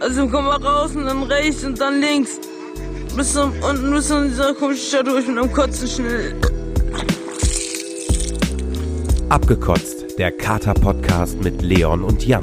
Also komm mal raus und dann rechts und dann links. Bis zum, unten bis zu dieser komischen Stadt durch mit einem Kotzen schnell. Abgekotzt, der Kater-Podcast mit Leon und Jan.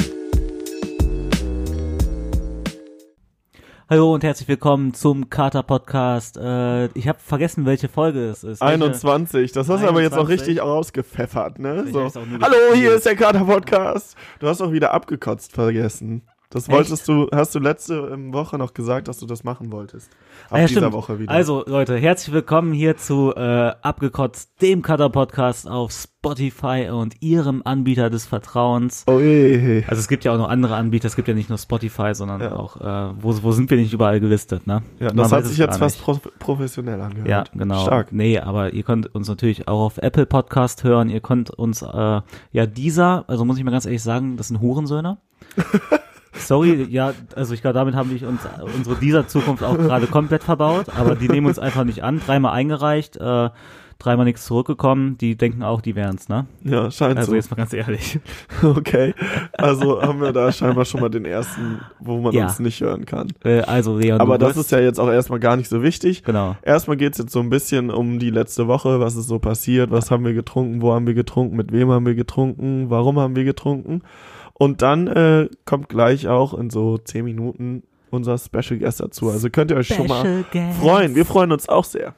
Hallo und herzlich willkommen zum Kater Podcast. Äh, ich habe vergessen, welche Folge es ist. Welche- 21, das hast du aber jetzt auch 21. richtig rausgepfeffert, ne? So. Hallo, hier ist der Kater Podcast. Du hast auch wieder abgekotzt vergessen. Das Echt? wolltest du, hast du letzte ähm, Woche noch gesagt, dass du das machen wolltest. Ab Ah, ja, dieser stimmt. Woche wieder. Also Leute, herzlich willkommen hier zu äh, Abgekotzt, dem Kater Podcast auf Spotify und ihrem Anbieter des Vertrauens. Oh je. Also es gibt ja auch noch andere Anbieter, es gibt ja nicht nur Spotify, sondern Ja. auch, äh, wo, wo sind wir nicht überall gelistet, ne? Ja, Man das hat sich jetzt fast pro professionell angehört. Ja, genau. Stark. Nee, aber ihr könnt uns natürlich auch auf Apple Podcast hören. Ihr könnt uns, äh, ja, dieser, also muss ich mal ganz ehrlich sagen, das sind Hurensöhne. Sorry, ja, also ich glaube, damit haben wir uns unsere dieser Zukunft auch gerade komplett verbaut, aber die nehmen uns einfach nicht an. Dreimal eingereicht, äh, dreimal nichts zurückgekommen. Die denken auch, die wären's, ne? Ja, scheint Also so. jetzt mal ganz ehrlich. Okay. Also haben wir da scheinbar schon mal den ersten, wo man Ja. uns nicht hören kann. Äh, also Leon, Aber das ist ja jetzt auch erstmal gar nicht so wichtig. genau. Erstmal geht's jetzt so ein bisschen um die letzte Woche, was ist so passiert, was haben wir getrunken, wo haben wir getrunken, mit wem haben wir getrunken, warum haben wir getrunken. Und dann äh, kommt gleich auch in so zehn Minuten unser Special Guest dazu. Also könnt ihr euch schon mal Special Guest. freuen. Wir freuen uns auch sehr.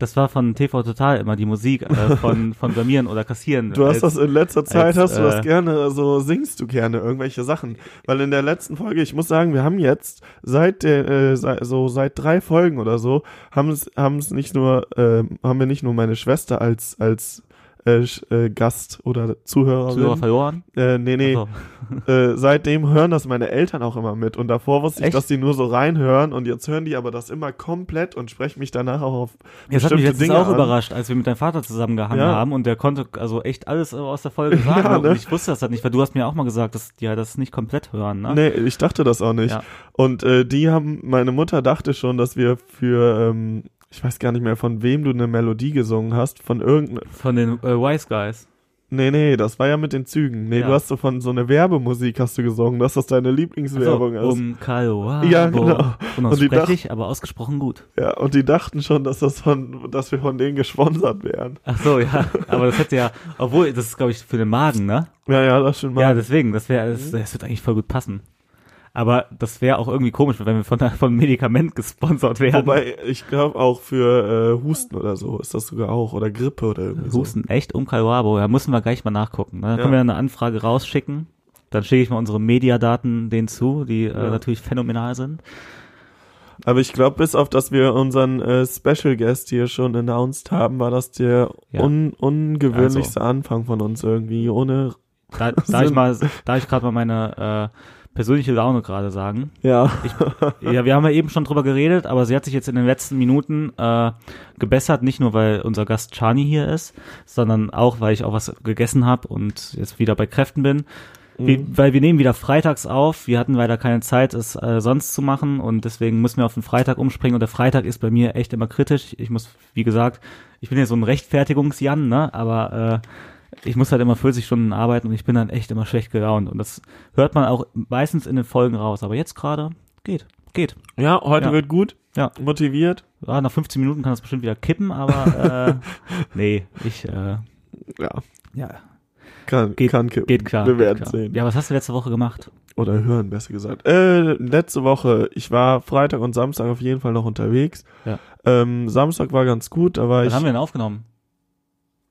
Das war von TV Total immer die Musik äh, von, von Blamieren oder Kassieren. Du hast Als- das in letzter Zeit, als, hast du das äh, gerne, so singst du gerne irgendwelche Sachen. Weil in der letzten Folge, ich muss sagen, wir haben jetzt seit der, äh, seit, so seit drei Folgen oder so, haben es, haben es nicht nur, äh, haben wir nicht nur meine Schwester als, als äh, äh, Gast oder Zuhörerin. Zuhörer verloren. äh, nee, nee. Ach Äh, seitdem hören das meine Eltern auch immer mit. Und davor wusste ich, Echt? dass die nur so reinhören und jetzt hören die aber das immer komplett und sprechen mich danach auch auf Jetzt hat mich letztens Dinge auch an. überrascht, als wir mit deinem Vater zusammengehangen Ja. haben und der konnte also echt alles aus der Folge sagen. Ja, ne? Und ich wusste das halt nicht, weil du hast mir auch mal gesagt, dass die ja das nicht komplett hören, ne? Nee, ich dachte das auch nicht. Ja. Und äh, die haben, meine Mutter dachte schon, dass wir für, ähm, ich weiß gar nicht mehr, von wem du eine Melodie gesungen hast, von irgendeinem, Von den äh, Wise Guys. nee, nee, das war ja mit den Zügen. Nee, Ja. du hast so von so eine Werbemusik hast du gesungen, dass das deine Lieblingswerbung Also, ist. um Calvaro. Ja, genau. Unaussprechlich, aber ausgesprochen gut. Ja, und die dachten schon, dass das von, dass wir von denen gesponsert wären. Ach so, ja. Aber das hätte ja, obwohl, das ist, glaube ich, für den Magen, ne? Ja, ja, das stimmt. Ja, deswegen, das wäre, das, das wird eigentlich voll gut passen. Aber das wäre auch irgendwie komisch, wenn wir von, von einem Medikament gesponsert werden. Wobei, ich glaube auch für äh, Husten oder so ist das sogar auch. Oder Grippe oder irgendwie so. Husten echt um Calvabo, da müssen wir gleich mal nachgucken. Ne? Dann Ja. können wir eine Anfrage rausschicken. Dann schicke ich mal unsere Mediadaten denen zu, die äh, Ja. natürlich phänomenal sind. Aber ich glaube, bis auf dass wir unseren äh, Special Guest hier schon announced haben, war das der Ja. Also. un ungewöhnlichste Anfang von uns irgendwie, ohne Da, da ich mal, da ich gerade mal meine äh, persönliche Laune gerade sagen. ja. Ja, wir haben ja eben schon drüber geredet, aber sie hat sich jetzt in den letzten Minuten äh, gebessert, nicht nur weil unser Gast Chani hier ist, sondern auch weil ich auch was gegessen habe und jetzt wieder bei Kräften bin. Wir, weil wir nehmen wieder freitags auf. Wir hatten leider keine Zeit, es äh, sonst zu machen und deswegen müssen wir auf den Freitag umspringen und der Freitag ist bei mir echt immer kritisch. Ich muss, wie gesagt, ich bin ja so ein Rechtfertigungsjan, ne, aber äh, ich muss halt immer 40 Stunden arbeiten und ich bin dann echt immer schlecht gelaunt und das hört man auch meistens in den Folgen raus. Aber jetzt gerade geht, geht. ja, heute Ja. wird gut, Ja. motiviert. Ja, nach 15 Minuten kann das bestimmt wieder kippen, aber äh, nee, ich äh, Ja, ja, kann, Geht- kann kippen. geht klar. Wir werden klar. sehen. Ja, was hast du letzte Woche gemacht? Oder hören, besser gesagt. Äh, letzte Woche, ich war Freitag und Samstag auf jeden Fall noch unterwegs. Ja. Ähm, Samstag war ganz gut, da war Was ich. haben wir denn aufgenommen?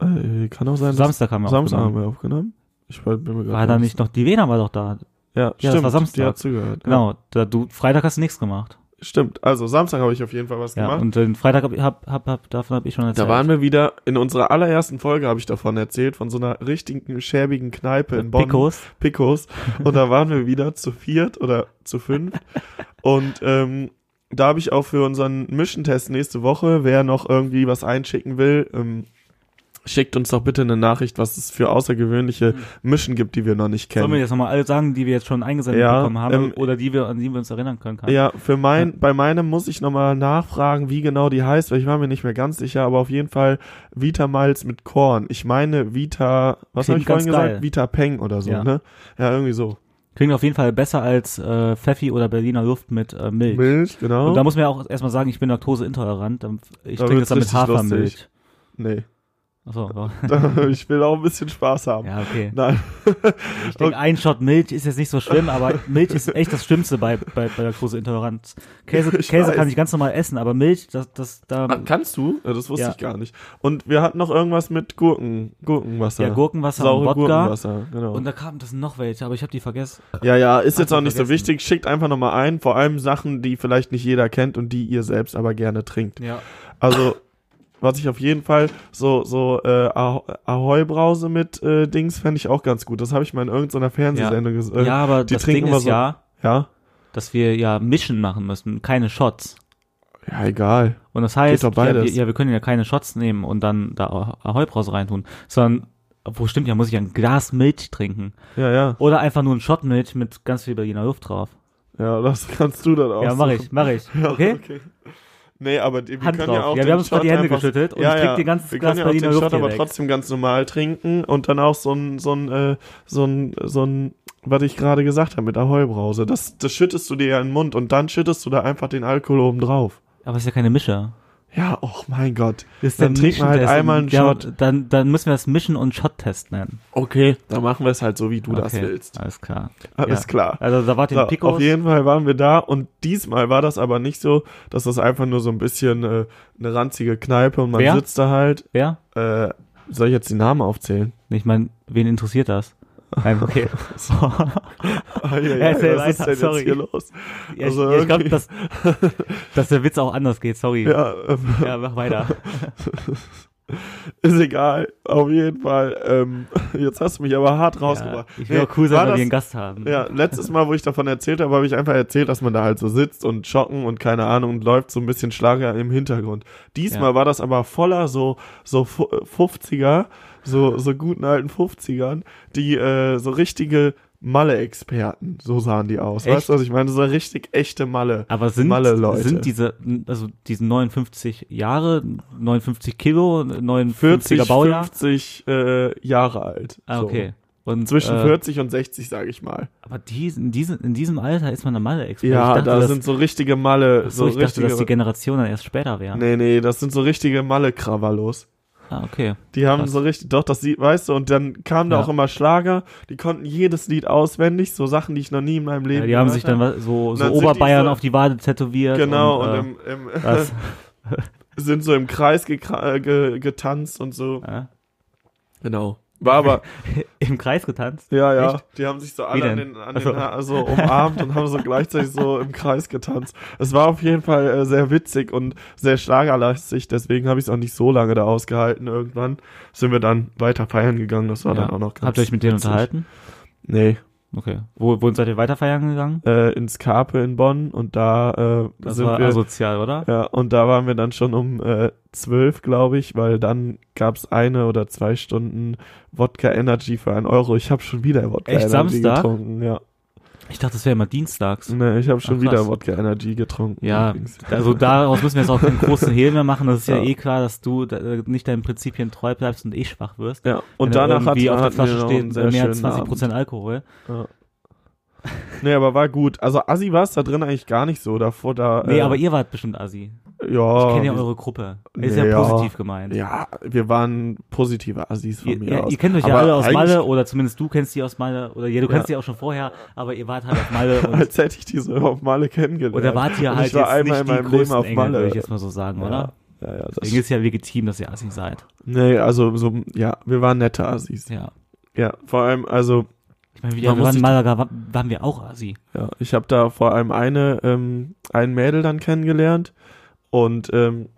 Äh, kann auch sein, Samstag haben wir Samstag haben aufgenommen. wir aufgenommen. Ich war, bin mir grad War da nicht- nicht noch, die Vena war doch da. Ja, das stimmt. war Samstag. Die hat zugehört. Genau, da, du, Freitag hast du nichts gemacht. Ja, stimmt. Also Samstag habe ich auf jeden Fall was Ja, gemacht. und den Freitag hab, hab, hab, hab davon habe ich schon erzählt. Da waren wir wieder, in unserer allerersten Folge habe ich davon erzählt, von so einer richtigen, schäbigen Kneipe in Bonn. Picos. Picos. Und da waren wir wieder zu viert oder zu fünf. Und ähm, da habe ich auch für unseren Mischentest nächste Woche, wer noch irgendwie was einschicken will, ähm, schickt uns doch bitte eine Nachricht, was es für außergewöhnliche Mischen gibt, die wir noch nicht Sollen wir kennen. jetzt nochmal alle sagen, die wir jetzt schon eingesendet Ja, bekommen haben ähm, oder die wir, an die wir uns erinnern können? Kann? Ja, für mein, bei meinem muss ich nochmal nachfragen, wie genau die heißt, weil ich war mir nicht mehr ganz sicher, aber auf jeden Fall Vita Malz mit Korn. Ich meine Vita, was habe ich vorhin ganz gesagt? geil. Vita Peng oder so, Ja. ne? Ja, irgendwie so. Klingt auf jeden Fall besser als äh, Pfeffi oder Berliner Luft mit äh, Milch. Milch, genau. Und da muss man ja auch erstmal sagen, ich bin laktoseintolerant. Ich Da trinke das dann mit Hafermilch. nee. Achso, ich will auch ein bisschen Spaß haben. ja, okay. Nein. Ich denke, ein Shot Milch ist jetzt nicht so schlimm, aber Milch ist echt das Schlimmste bei, bei, bei Laktoseintoleranz. Käse, Ich Käse weiß. kann ich ganz normal essen, aber Milch, das, das, da, Ah, Kannst du? Ja, das wusste Ja. ich gar nicht. Und wir hatten noch irgendwas mit Gurken, Gurkenwasser. ja, Gurkenwasser Saure und Wodka. Gurkenwasser, genau. Und da kamen das noch welche, aber ich habe die vergessen. Ja, ja, ist jetzt Ach, auch nicht so vergessen. wichtig. Schickt einfach nochmal ein, vor allem Sachen, die vielleicht nicht jeder kennt und die ihr selbst aber gerne trinkt. Ja. Also, was ich auf jeden Fall, so, so, äh, Ah- Ahoi-Brause mit äh, Dings fände ich auch ganz gut. Das habe ich mal in irgendeiner Fernsehsendung gesehen. ja, aber die das trinken Ding ist so- ja, ja? dass wir ja Mischen machen müssen, keine Shots. Ja, egal. Und das heißt, ja, wir, ja, wir können ja keine Shots nehmen und dann da Ahoi-Brause reintun, sondern, wo stimmt ja, muss ich ein Glas Milch trinken. Ja, ja. Oder einfach nur ein Shot Milch mit ganz viel Berliner Luft drauf. Ja, das kannst du dann auch. Ja, mach ich, mach ich. Ja, Okay? Nee, aber die, wir Hand können drauf. ja auch Ja, wir haben uns gerade die Hände geschüttelt und ja, ich krieg ja. den ganzen Wir Glas können ja auch Berliner den Luft Shot aber weg. trotzdem ganz normal trinken und dann auch so ein, so ein, äh, so ein, so ein, was ich gerade gesagt habe mit Ahoi-Brause. Das, das schüttest du dir ja in den Mund und dann schüttest du da einfach den Alkohol oben drauf. Aber es ist ja keine Mische. Ja, oh mein Gott. Das ist Dann der trinken wir halt einmal einen ja, Shot. Dann, dann müssen wir das Mischen- und Shot-Test nennen. Okay, dann machen wir es halt so, wie du das Okay, willst. Alles klar. Alles ja. klar. Also da wart ihr So, Picos. auf jeden Fall waren wir da und diesmal war das aber nicht so, dass das einfach nur so ein bisschen äh, eine ranzige Kneipe und man Wer? sitzt da halt. Wer? Äh, soll ich jetzt die Namen aufzählen? Ich meine, wen interessiert das? Nein, okay. Ah, ja, ja, Erzähl was ist weiter, denn sorry. jetzt hier los? ja, Also ich ich glaube, irgendwie- dass, dass der Witz auch anders geht. Sorry. Ja, Ja, ähm, mach weiter. ist egal. Auf jeden Fall. Ähm, jetzt hast du mich aber hart Ja, rausgebracht. ich will Nee, auch cool sein, weil das- wir einen Gast haben. Ja, letztes Mal, wo ich davon erzählt habe, habe ich einfach erzählt, dass man da halt so sitzt und schocken und keine Ahnung und läuft so ein bisschen Schlager im Hintergrund. Diesmal Ja. war das aber voller so so fu- 50er, so so guten alten 50ern, die äh, so richtige Malle-Experten, so sahen die aus. Echt? Weißt du, was ich meine? So richtig echte Malle. Aber sind, Malle-Leute. sind diese, also diese 59 Jahre, 59 Kilo, 59er 40, Baujahr? 50 äh, Jahre alt. Ah, So. okay. Und, Zwischen äh, 40 und 60, sage ich mal. Aber die, in, diesem, in diesem Alter ist man eine Malle-Experte. Ja, dachte, da das, sind so richtige Malle, ach so, so, ich dachte, richtige. dass die Generation dann erst später wäre. nee, nee, das sind so richtige Malle-Krawallos. Ah, okay. Die haben Krass. so richtig, doch, das sieht, weißt du, und dann kamen da Ja. auch immer Schlager, die konnten jedes Lied auswendig, so Sachen, die ich noch nie in meinem Leben Ja, die haben sich dann was- so, so dann sind die Oberbayern so- auf die Wade tätowiert. Genau, und, und, äh, im, im, sind so im Kreis gekra- äh, ge getanzt und so. Ja. Genau. War aber, Im Kreis getanzt? ja, ja, Echt? die haben sich so alle an den, an Ach so. den Ha- so umarmt und haben so gleichzeitig so im Kreis getanzt. Es war auf jeden Fall äh, sehr witzig und sehr schlagerlastig, deswegen habe ich es auch nicht so lange da ausgehalten. Irgendwann sind wir dann weiter feiern gegangen, das war Ja. dann auch noch ganz Habt ihr euch mit denen witzig. unterhalten? Nee, Okay. Wo, wo seid ihr weiter feiern gegangen? äh, ins Karpe in Bonn und da äh, Das sind war wir asozial, oder? ja und da waren wir dann schon um äh, zwölf, glaube ich, weil dann gab's eine oder zwei Stunden Wodka Energy für einen Euro. Ich habe schon wieder Wodka Echt, Energy Samstag? getrunken. Ja, Ich dachte, das wäre immer dienstags. nee, ich habe schon Ach, wieder krass. Wodka Energy getrunken. Ja, übrigens. also daraus müssen wir jetzt auch keinen großen Hehl mehr machen. Das ist ja, Ja. eh klar, dass du äh, nicht deinen Prinzipien treu bleibst und eh schwach wirst. ja. Und danach hat auf der Flasche steht mehr als schönen 20 Prozent Abend. Alkohol. Nee, aber war gut. Also Assi war es da drin eigentlich gar nicht so. Davor da. Nee, äh, aber ihr wart bestimmt Assi. ja, Ich kenne ja eure Gruppe. Ist Nee, ja ja. positiv gemeint. Ja, wir waren positive Assis von Ihr, mir ihr, aus. ihr kennt euch ja Aber alle aus Malle oder zumindest du kennst die aus Malle oder ja, du kennst Ja. die auch schon vorher, aber ihr wart halt auf Malle und, als hätte ich die so auf Malle kennengelernt. oder wart ihr halt ich war jetzt einmal nicht in die meinem Leben auf Engel, Malle. würde ich jetzt mal so sagen, oder? Ja, ja, Deswegen ist ja legitim, dass ihr Assi seid. Nee, also so, ja, wir waren nette Assis. Ja. Ja, vor allem, also, Ich meine, wir waren in Malaga, wa- waren wir auch Assi. ja, ich habe da vor allem eine, ähm, ein Mädel dann kennengelernt und ähm,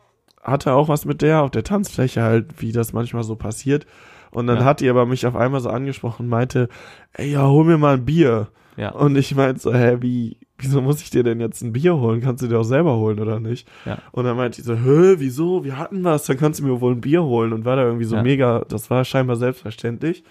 hatte auch was mit der auf der Tanzfläche halt, wie das manchmal so passiert. Und dann Ja. hat die aber mich auf einmal so angesprochen und meinte, ey, ja, hol mir mal ein Bier. Ja. Und ich meinte so, hä, wie, wieso muss ich dir denn jetzt ein Bier holen? Kannst du dir auch selber holen oder nicht? Ja. Und dann meinte ich so, hä, wieso? Wir hatten was, dann kannst du mir wohl ein Bier holen. Und war da irgendwie so Ja. mega, das war scheinbar selbstverständlich.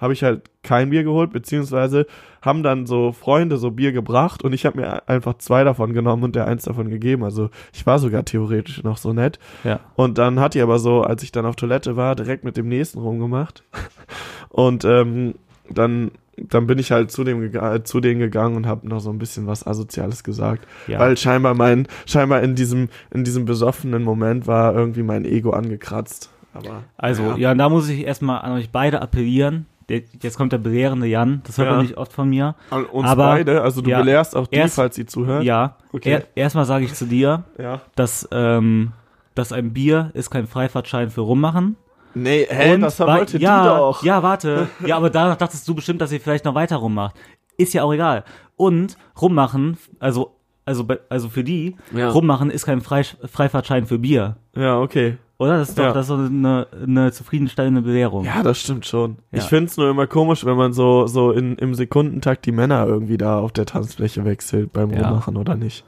Habe ich halt kein Bier geholt, beziehungsweise haben dann so Freunde so Bier gebracht und ich habe mir einfach zwei davon genommen und der eins davon gegeben. Also ich war sogar theoretisch noch so nett. Ja. Und dann hat die aber so, als ich dann auf Toilette war, direkt mit dem nächsten rumgemacht. Und ähm, dann, dann bin ich halt zu dem äh, zu denen gegangen und habe noch so ein bisschen was Asoziales gesagt. Ja. Weil scheinbar mein, scheinbar in diesem, in diesem besoffenen Moment war irgendwie mein Ego angekratzt. Aber Also, ja. ja, da muss ich erstmal an euch beide appellieren. Jetzt kommt der belehrende Jan. Das hört Ja. man nicht oft von mir. An uns aber- beide, also du ja, belehrst auch die, erst- falls sie zuhört. Ja. Okay. Er, erstmal sage ich zu dir, ja. dass, ähm, dass ein Bier ist kein Freifahrtschein für Rummachen. Nee, hä, Und das wollte ja, die doch. Ja, warte. Ja, aber danach dachtest du bestimmt, dass ihr vielleicht noch weiter rummacht. Ist ja auch egal. Und rummachen, also, also, also für die, Ja. rummachen ist kein Frei, Freifahrtschein für Bier. Ja, okay. Oder? Das ist doch, Ja. das ist eine, eine zufriedenstellende Belehrung. Ja, das stimmt schon. Ja. Ich find's nur immer komisch, wenn man so, so in, im Sekundentakt die Männer irgendwie da auf der Tanzfläche wechselt beim Ja. Rummachen oder nicht.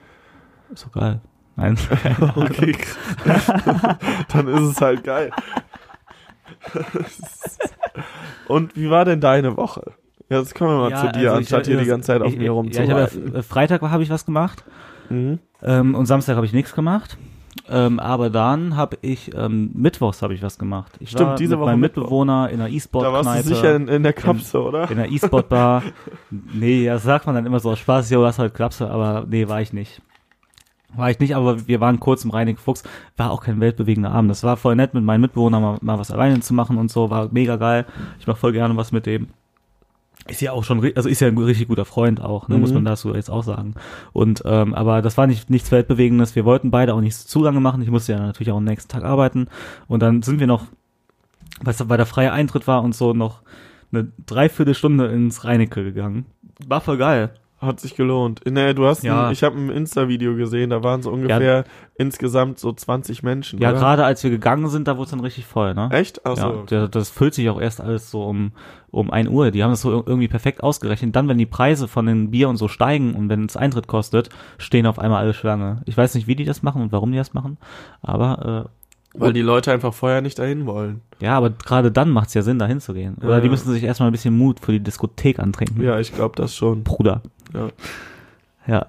Ist doch geil. Nein. Okay. Dann ist es halt geil. Und wie war denn deine Woche? Ja, Jetzt kommen wir mal Ja, zu dir, also anstatt hier die ganze Zeit auf ich, mir Ja, ich rumzureiten. habe ja, Freitag habe ich was gemacht mhm. ähm, und Samstag habe ich nichts gemacht. Ähm, aber dann habe ich ähm, Mittwochs habe ich was gemacht. Ich Stimmt, war diese mit Woche meinem Mittwoch. Mitbewohner in einer Da warst E-Sport-Kneipe. du sicher in, in der Kapsel, oder? in einer E-Sport-Bar. nee, das sagt man dann immer so aus Spaß, jo, hast halt Klapse, aber nee, war ich nicht. War ich nicht, aber wir waren kurz im Reinig Fuchs. War auch kein weltbewegender Abend. Das war voll nett, mit meinen Mitbewohnern mal, mal was alleine zu machen und so. War mega geil. Ich mach voll gerne was mit dem. Ist ja auch schon, also ist ja ein richtig guter Freund auch, ne, muss Mhm. man dazu jetzt auch sagen. Und, ähm, aber das war nicht, nichts Weltbewegendes. Wir wollten beide auch nichts zu lange machen. Ich musste ja natürlich auch am nächsten Tag arbeiten. Und dann sind wir noch, was weil der freie Eintritt war und so, noch eine Dreiviertelstunde ins Reinecke gegangen. War voll geil. Hat sich gelohnt. Nee, du hast, Ja. ein, ich habe ein Insta-Video gesehen, da waren so ungefähr insgesamt so 20 Menschen. Ja, gerade als wir gegangen sind, da wurde es dann richtig voll, ne? Echt? Ach Ja, so. der, das füllt sich auch erst alles so um, um 1 Uhr. Die haben das so ir- irgendwie perfekt ausgerechnet. Dann, wenn die Preise von den Bier und so steigen und wenn es Eintritt kostet, stehen auf einmal alle Schlange. Ich weiß nicht, wie die das machen und warum die das machen, aber Weil die Leute einfach vorher nicht dahin wollen. äh, ja, aber gerade dann macht es ja Sinn, da hinzugehen. Oder Ja, die ja. müssen sich erstmal ein bisschen Mut für die Diskothek antrinken. Ja, ich glaube das schon. Bruder. Ja. Ja.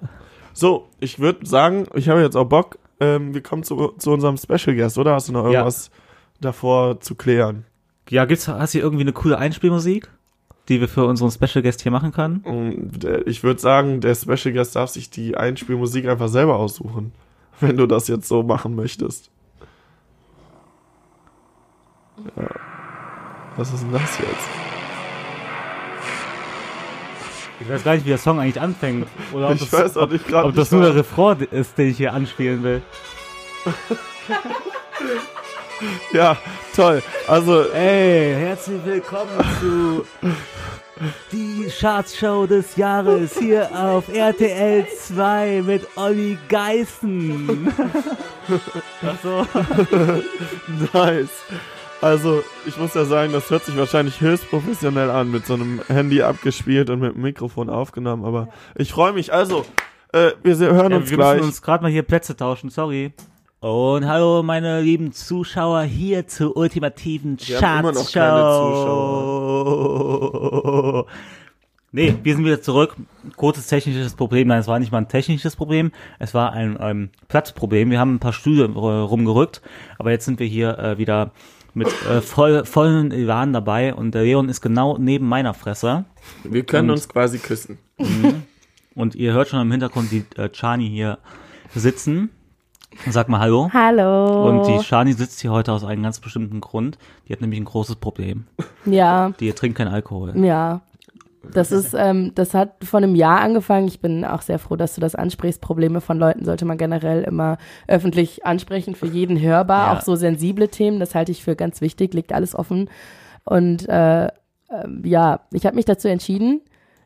So, ich würde sagen, ich habe jetzt auch Bock. Ähm, wir kommen zu, zu unserem Special Guest, oder? Hast du noch Ja. irgendwas davor zu klären? Ja, gibt's, hast du irgendwie eine coole Einspielmusik, die wir für unseren Special Guest hier machen können? Der- ich würde sagen, der Special Guest darf sich die Einspielmusik einfach selber aussuchen, wenn du das jetzt so machen möchtest. Ja. Was ist denn das jetzt? Ich weiß gar nicht, wie der Song eigentlich anfängt. Oder ob Ich das, weiß auch nicht gerade. ob das nur der Refrain ist, den ich hier anspielen will. Ja, toll. Also, Ey, herzlich willkommen zu die Chartshow des Jahres hier auf RTL 2 mit Olli Geißen. Ach so. nice. Also, ich muss ja sagen, das hört sich wahrscheinlich höchst professionell an, mit so einem Handy abgespielt und mit dem Mikrofon aufgenommen, aber ich freue mich. Also, äh, wir hören Ja, uns wir gleich. müssen uns gerade mal hier Plätze tauschen, sorry. Und hallo meine lieben Zuschauer hier zur ultimativen Wir Chartshow. Nee, wir sind wieder zurück. Kurzes technisches Problem. Nein, es war nicht mal ein technisches Problem. Es war ein ähm, Platzproblem. Wir haben ein paar Stühle äh, rumgerückt. Aber jetzt sind wir hier äh, wieder mit äh, voll, vollen Elan dabei. Und der Leon ist genau neben meiner Fresse. wir können und- uns quasi küssen. Und ihr hört schon im Hintergrund die äh, Chani hier sitzen. Sag mal Hallo. Hallo. Und die Shani sitzt hier heute aus einem ganz bestimmten Grund. Die hat nämlich ein großes Problem. ja, Die trinkt keinen Alkohol. ja. Das ist, ähm, das hat vor einem Jahr angefangen. Ich bin auch sehr froh, dass du das ansprichst. Probleme von Leuten sollte man generell immer öffentlich ansprechen, für jeden hörbar. Ja. Auch so sensible Themen, das halte ich für ganz wichtig, liegt alles offen. Und äh, ähm, ja, ich habe mich dazu entschieden.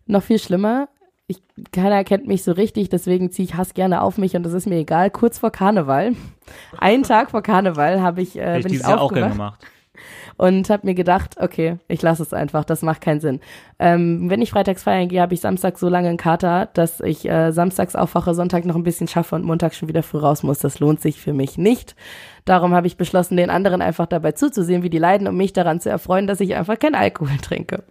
Noch viel schlimmer. Ich, keiner kennt mich so richtig, deswegen ziehe ich Hass gerne auf mich und das ist mir egal. Kurz vor Karneval, einen Tag vor Karneval, habe ich, äh, ich bin ich Jahr auch gerne aufgewacht. gemacht. Und habe mir gedacht, okay, ich lasse es einfach, das macht keinen Sinn. Ähm, wenn ich freitags feiern gehe, habe ich Samstag so lange einen Kater, dass ich äh, samstags aufwache, Sonntag noch ein bisschen schaffe und Montag schon wieder früh raus muss. Das lohnt sich für mich nicht. Darum habe ich beschlossen, den anderen einfach dabei zuzusehen, wie die leiden, um mich daran zu erfreuen, dass ich einfach keinen Alkohol trinke.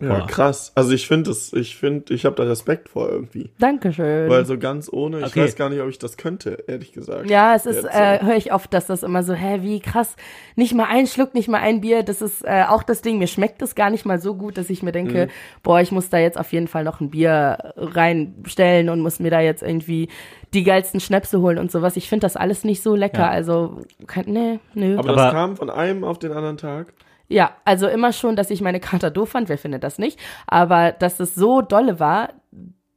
Ja, Boah. krass. Also ich finde es, ich finde, ich habe da Respekt vor irgendwie. Dankeschön. Weil so ganz ohne, ich Okay. weiß gar nicht, ob ich das könnte, ehrlich gesagt. Ja, es ist, äh, höre ich oft, dass das immer so, hä, wie krass, nicht mal ein Schluck, nicht mal ein Bier, das ist äh, auch das Ding, mir schmeckt es gar nicht mal so gut, dass ich mir denke, Mhm. boah, ich muss da jetzt auf jeden Fall noch ein Bier reinstellen und muss mir da jetzt irgendwie die geilsten Schnäpse holen und sowas. Ich finde das alles nicht so lecker, Ja. also, nee, nö. Aber, Aber- das kam von einem auf den anderen Tag. Ja, also immer schon, dass ich meine Kater doof fand, wer findet das nicht, aber dass es so dolle war,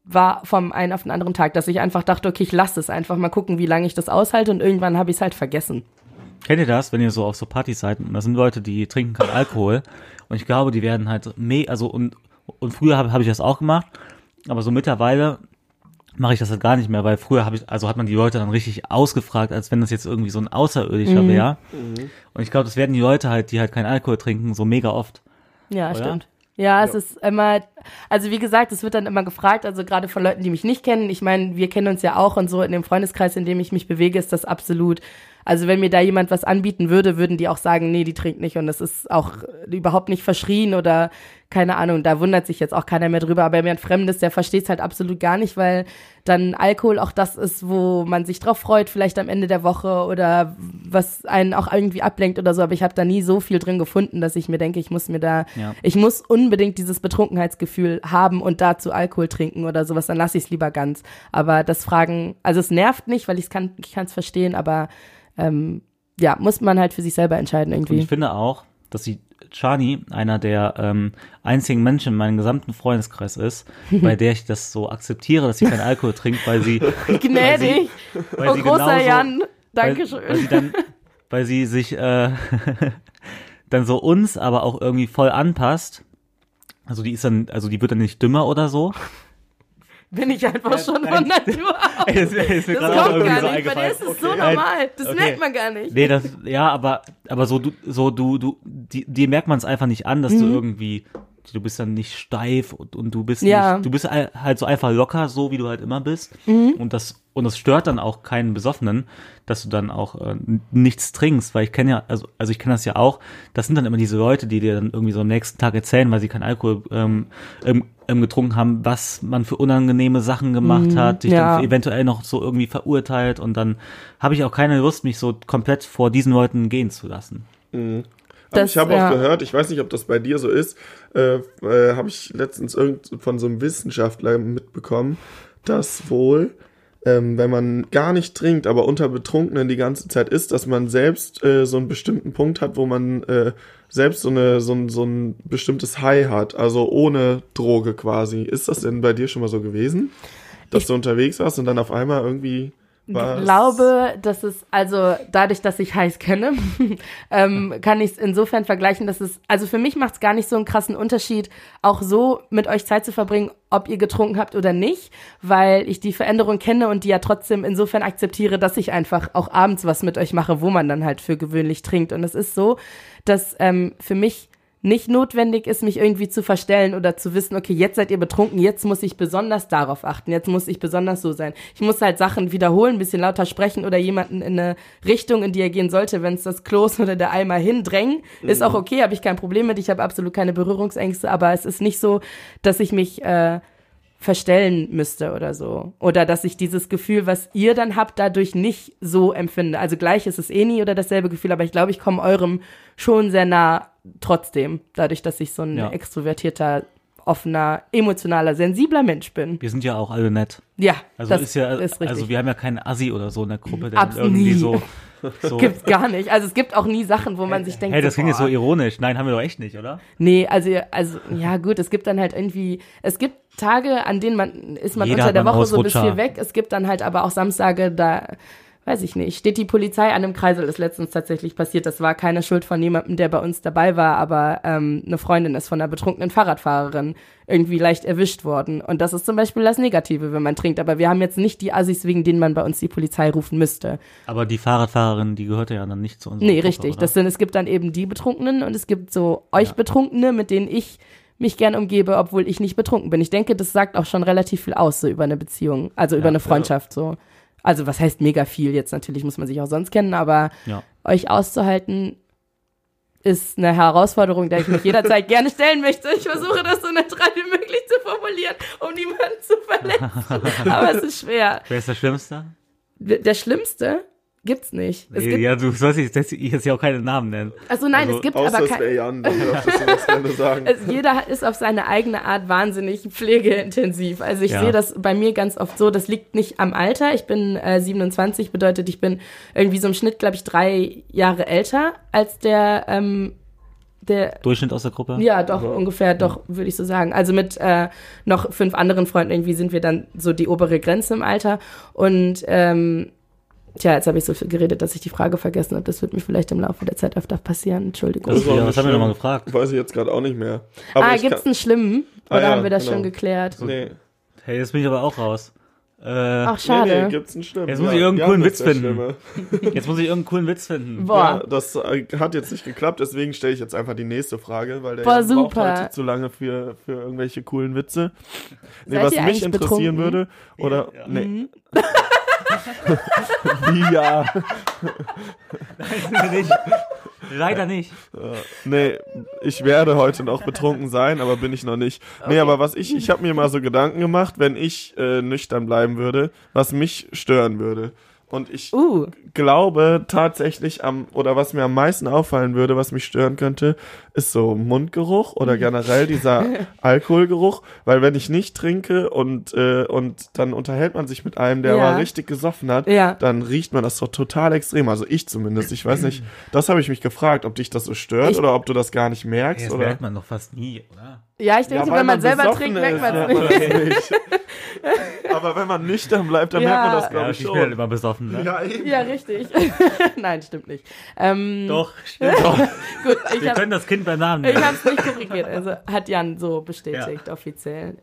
war vom einen auf den anderen Tag, dass ich einfach dachte, okay, ich lasse es einfach mal gucken, wie lange ich das aushalte und irgendwann habe ich es halt vergessen. Kennt ihr das, wenn ihr so auf so Partys seid und da sind Leute, die trinken keinen Alkohol und ich glaube, die werden halt me also und und früher habe hab ich das auch gemacht, aber so mittlerweile mache ich das halt gar nicht mehr, weil früher habe ich also hat man die Leute dann richtig ausgefragt, als wenn das jetzt irgendwie so ein außerirdischer wäre. Und ich glaube, das werden die Leute halt, die halt keinen Alkohol trinken, so mega oft. Ja, Oder? stimmt. Ja, es ist immer, also wie gesagt, es wird dann immer gefragt, also gerade von Leuten, die mich nicht kennen. Ich meine, wir kennen uns ja auch und so in dem Freundeskreis, in dem ich mich bewege, ist das absolut. Also wenn mir da jemand was anbieten würde, würden die auch sagen, nee, die trinkt nicht und das ist auch überhaupt nicht verschrien oder keine Ahnung, da wundert sich jetzt auch keiner mehr drüber. Aber mir ein Fremdes, der versteht es halt absolut gar nicht, weil dann Alkohol auch das ist, wo man sich drauf freut, vielleicht am Ende der Woche oder was einen auch irgendwie ablenkt oder so. Aber ich habe da nie so viel drin gefunden, dass ich mir denke, ich muss mir da, Ja. ich muss unbedingt dieses Betrunkenheitsgefühl haben und dazu Alkohol trinken oder sowas, dann lasse ich es lieber ganz. Aber das Fragen, also es nervt nicht, weil ich kann, ich kann es verstehen, aber ähm, ja, muss man halt für sich selber entscheiden Und irgendwie. ich finde auch, dass die Chani einer der ähm, einzigen Menschen in meinem gesamten Freundeskreis ist, bei der ich das so akzeptiere, dass sie keinen Alkohol trinkt, weil sie, Gnädig. weil Oh, sie großer genauso, Jan. weil, Dankeschön. weil sie dann, weil sie sich äh, dann so uns aber auch irgendwie voll anpasst. Also die ist dann, also die wird dann nicht dümmer oder so. Bin ich einfach schon von Natur aus. Ey, das, ist mir Das kommt irgendwie gar so nicht, bei eingefallen. ist es so Okay. normal. Das Okay. merkt man gar nicht. Nee, das, ja, aber, aber so, du, so, du, du, die, dir merkt man es einfach nicht an, dass du irgendwie, du bist dann nicht steif und, und du bist Mhm. Ja. nicht, du bist al- halt so einfach locker, so wie du halt immer bist. Mhm. Und das, und das stört dann auch keinen Besoffenen, dass du dann auch äh, nichts trinkst, weil ich kenne ja, also, also ich kenne das ja auch, das sind dann immer diese Leute, die dir dann irgendwie so am nächsten Tag erzählen, weil sie keinen Alkohol ähm, ähm, getrunken haben, was man für unangenehme Sachen gemacht hat, dich Mhm. ja. dann eventuell noch so irgendwie verurteilt und dann habe ich auch keine Lust, mich so komplett vor diesen Leuten gehen zu lassen. Aber Das, ich habe ja. auch gehört, ich weiß nicht, ob das bei dir so ist, äh, äh, habe ich letztens irgend von so einem Wissenschaftler mitbekommen, dass wohl, ähm, wenn man gar nicht trinkt, aber unter Betrunkenen die ganze Zeit ist, dass man selbst äh, so einen bestimmten Punkt hat, wo man äh, selbst so, eine, so, ein, so ein bestimmtes High hat, also ohne Droge quasi. Ist das denn bei dir schon mal so gewesen? Dass Ich- du unterwegs warst und dann auf einmal irgendwie was? Ich glaube, dass es, also dadurch, dass ich heiß kenne, ähm, kann ich es insofern vergleichen, dass es, also für mich macht es gar nicht so einen krassen Unterschied, auch so mit euch Zeit zu verbringen, ob ihr getrunken habt oder nicht, weil ich die Veränderung kenne und die ja trotzdem insofern akzeptiere, dass ich einfach auch abends was mit euch mache, wo man dann halt für gewöhnlich trinkt. Und es ist so, dass ähm, für mich nicht notwendig ist, mich irgendwie zu verstellen oder zu wissen, okay, jetzt seid ihr betrunken, jetzt muss ich besonders darauf achten, jetzt muss ich besonders so sein. Ich muss halt Sachen wiederholen, ein bisschen lauter sprechen oder jemanden in eine Richtung, in die er gehen sollte, wenn es das Klos oder der Eimer hindrängen, ist auch okay, habe ich kein Problem mit, ich habe absolut keine Berührungsängste, aber es ist nicht so, dass ich mich äh, verstellen müsste oder so. Oder dass ich dieses Gefühl, was ihr dann habt, dadurch nicht so empfinde. Also gleich ist es eh nie oder dasselbe Gefühl, aber ich glaube, ich komme eurem schon sehr nah trotzdem, dadurch, dass ich so ein Ja. extrovertierter, offener, emotionaler, sensibler Mensch bin. Wir sind ja auch alle nett. Ja, Also das ist ja, ist also wir haben ja keinen Assi oder so in der Gruppe, der Abs- irgendwie nie. so, so Gibt's gar nicht. Also es gibt auch nie Sachen, wo man sich denkt, hey, das so, klingt jetzt so ironisch. Nein, haben wir doch echt nicht, oder? Nee, also, also, ja gut, es gibt dann halt irgendwie, es gibt Tage, an denen man, ist man Jeder unter der Woche so bis Ausrutscher. viel weg. Es gibt dann halt aber auch Samstage, da weiß ich nicht, steht die Polizei an einem Kreisel, ist letztens tatsächlich passiert. Das war keine Schuld von jemandem, der bei uns dabei war, aber ähm, eine Freundin ist von einer betrunkenen Fahrradfahrerin irgendwie leicht erwischt worden. Und das ist zum Beispiel das Negative, wenn man trinkt. Aber wir haben jetzt nicht die Assis, wegen denen man bei uns die Polizei rufen müsste. Aber die Fahrradfahrerin, die gehörte ja dann nicht zu unserer Nee, Gruppe, richtig. oder? Das sind, es gibt dann eben die Betrunkenen und es gibt so euch Betrunkene, mit denen ich mich gern umgebe, obwohl ich nicht betrunken bin. Ich denke, das sagt auch schon relativ viel aus, so über eine Beziehung, also über Ja, eine Freundschaft, so. Also, was heißt mega viel? Jetzt natürlich muss man sich auch sonst kennen, aber Ja. euch auszuhalten ist eine Herausforderung, der ich mich jederzeit gerne stellen möchte. Ich versuche das so neutral wie möglich zu formulieren, um niemanden zu verletzen. aber es ist schwer. Wer ist der Schlimmste? Der Schlimmste gibt's nicht. Es Nee, gibt, ja, du sollst nicht, dass ich jetzt ja auch keine Namen nennen. also nein, also es gibt Außer aber es kein, wäre Jan, sagen. es, jeder ist auf seine eigene Art wahnsinnig pflegeintensiv. Also ich Ja. sehe das bei mir ganz oft so, das liegt nicht am Alter. Ich bin äh, 27, bedeutet, ich bin irgendwie so im Schnitt, glaube ich, drei Jahre älter als der, ähm, der Durchschnitt aus der Gruppe? ja, doch, ungefähr, doch, würde ich so sagen. Also mit äh, noch fünf anderen Freunden irgendwie sind wir dann so die obere Grenze im Alter. Und ähm, tja, jetzt habe ich so viel geredet, dass ich die Frage vergessen habe. Das wird mir vielleicht im Laufe der Zeit öfter passieren. Entschuldigung. Das nicht was haben wir nochmal gefragt? Weiß ich jetzt gerade auch nicht mehr. Aber ah, gibt's kann, einen schlimmen? Ah, Oder ja, haben wir das genau. schon geklärt? Nee. Hey, jetzt bin ich aber auch raus. Äh, Ach, Nee, schade. nee, gibt's einen Schlimmen. Jetzt muss ich irgendeinen coolen Witz finden. Schlimme. jetzt muss ich irgendeinen coolen Witz finden. Boah. Ja, das äh, hat jetzt nicht geklappt, deswegen stelle ich jetzt einfach die nächste Frage, weil der Boah, braucht heute zu lange für, für irgendwelche coolen Witze. Nee, Seid was ihr mich interessieren betrunken? würde, oder, Ja. nee, Mhm. wie ja, nicht. Leider nicht. nee, ich werde heute noch betrunken sein, aber bin ich noch nicht. Nee, aber was ich, ich habe mir mal so Gedanken gemacht, wenn ich äh, nüchtern bleiben würde, was mich stören würde. Und ich Uh, glaube tatsächlich am, oder was mir am meisten auffallen würde, was mich stören könnte, ist so Mundgeruch oder generell dieser Alkoholgeruch, weil wenn ich nicht trinke und, äh, und dann unterhält man sich mit einem, der Ja. aber richtig gesoffen hat, Ja. dann riecht man das doch total extrem. Also ich zumindest. Ich weiß nicht, das habe ich mich gefragt, ob dich das so stört Ich- oder ob du das gar nicht merkst. Das oder? merkt man doch fast nie, oder? Ja, ich denke, weil wenn man, selber besoffen trinkt, merkt man es nicht. man. Aber wenn man nüchtern bleibt, dann Ja. merkt man das, Ja, glaube ich ich, bin halt schon. immer besoffen, ne? Ja, eben. Ja, richtig. Nein, stimmt nicht. Ähm, Doch, stimmt doch. Gut, ich Wir habe können das Kind beim Namen Ich nennen. habe es nicht korrigiert, also hat Jan so bestätigt, offiziell.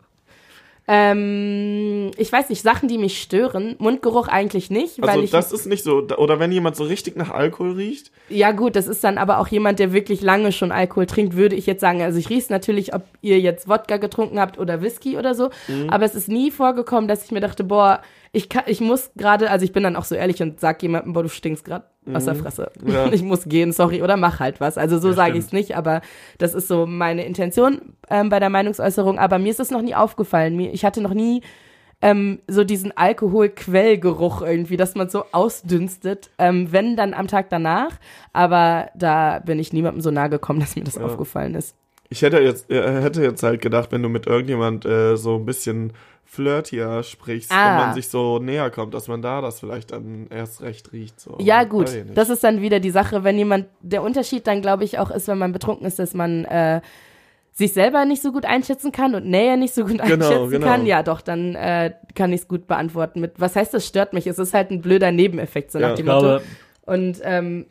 Ähm, ich weiß nicht, Sachen, die mich stören, Mundgeruch eigentlich nicht, weil Also ich, das ist nicht so, oder wenn jemand so richtig nach Alkohol riecht, ja gut, das ist dann aber auch jemand, der wirklich lange schon Alkohol trinkt, würde ich jetzt sagen. Also ich riech's natürlich, ob ihr jetzt Wodka getrunken habt oder Whisky oder so, Mhm. aber es ist nie vorgekommen, dass ich mir dachte, boah, ich kann, ich muss gerade, also ich bin dann auch so ehrlich und sag jemandem, boah, du stinkst gerade aus der Fresse. Mhm. Ja. Ich muss gehen, sorry, oder mach halt was. Also so Ja, sage ich es nicht, aber das ist so meine Intention ähm, bei der Meinungsäußerung. Aber mir ist es noch nie aufgefallen. Mir, ich hatte noch nie ähm, so diesen Alkoholquellgeruch irgendwie, dass man so ausdünstet, ähm, wenn dann am Tag danach. Aber da bin ich niemandem so nahe gekommen, dass mir das Ja. aufgefallen ist. Ich hätte jetzt, äh, hätte jetzt halt gedacht, wenn du mit irgendjemand äh, so ein bisschen flirtier sprichst, Ah. wenn man sich so näher kommt, dass man da das vielleicht dann erst recht riecht. So. Ja, gut. Das ist dann wieder die Sache, wenn jemand, der Unterschied dann, glaube ich, auch ist, wenn man betrunken ist, dass man äh, sich selber nicht so gut einschätzen kann und Nähe nicht so gut Genau, einschätzen genau. kann. Ja, doch, dann äh, kann ich es gut beantworten mit, was heißt, das stört mich? Es ist halt ein blöder Nebeneffekt, so Ja. nach dem Motto. Und ähm,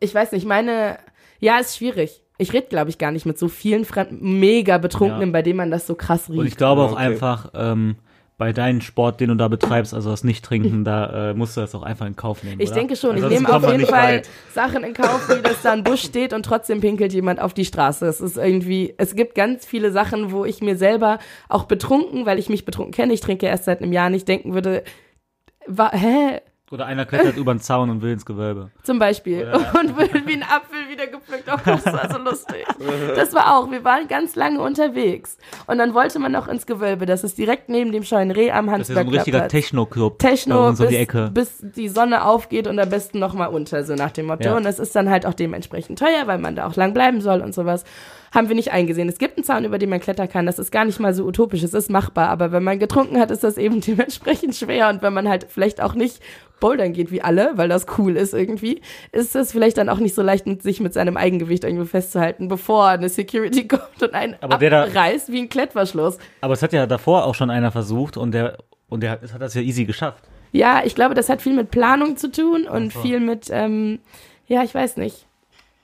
ich weiß nicht, meine, ja, ist schwierig. Ich rede, glaube ich, gar nicht mit so vielen fremden, mega Betrunkenen, Ja. bei denen man das so krass riecht. und ich glaube auch okay. einfach, ähm, bei deinem Sport, den du da betreibst, also das Nicht-Trinken, da äh, musst du das auch einfach in Kauf nehmen. Ich oder? denke schon. Ich Ansonsten nehme auf jeden Fall weit. Sachen in Kauf, wie dass da ein Busch steht und trotzdem pinkelt jemand auf die Straße. Es ist irgendwie, es gibt ganz viele Sachen, wo ich mir selber auch betrunken, weil ich mich betrunken kenne, ich trinke erst seit einem Jahr nicht, denken würde, wa, hä? Oder einer klettert über den Zaun und will ins Gewölbe. Zum Beispiel. Oder- Und wird wie ein Apfel wieder gepflückt. Oh, das war so lustig. Das war auch, wir waren ganz lange unterwegs. Und dann wollte man noch ins Gewölbe. Das ist direkt neben dem Scheunenreh am Das ist so ein richtiger. Techno-Club. Techno bis, die Ecke. bis die Sonne aufgeht und am besten nochmal unter, so nach dem Motto. Ja. Und das ist dann halt auch dementsprechend teuer, weil man da auch lang bleiben soll und sowas. Haben wir nicht eingesehen. Es gibt einen Zaun, über den man klettern kann. Das ist gar nicht mal so utopisch. Es ist machbar. Aber wenn man getrunken hat, ist das eben dementsprechend schwer. Und wenn man halt vielleicht auch nicht bouldern geht wie alle, weil das cool ist irgendwie, ist es vielleicht dann auch nicht so leicht, mit sich mit seinem Eigengewicht irgendwie festzuhalten, bevor eine Security kommt und einen Aber der da- abreißt wie ein Klettverschluss. Aber es hat ja davor auch schon einer versucht und der und der hat, das ja easy geschafft. Ja, ich glaube, das hat viel mit Planung zu tun und so. viel mit, ähm, ja, ich weiß nicht.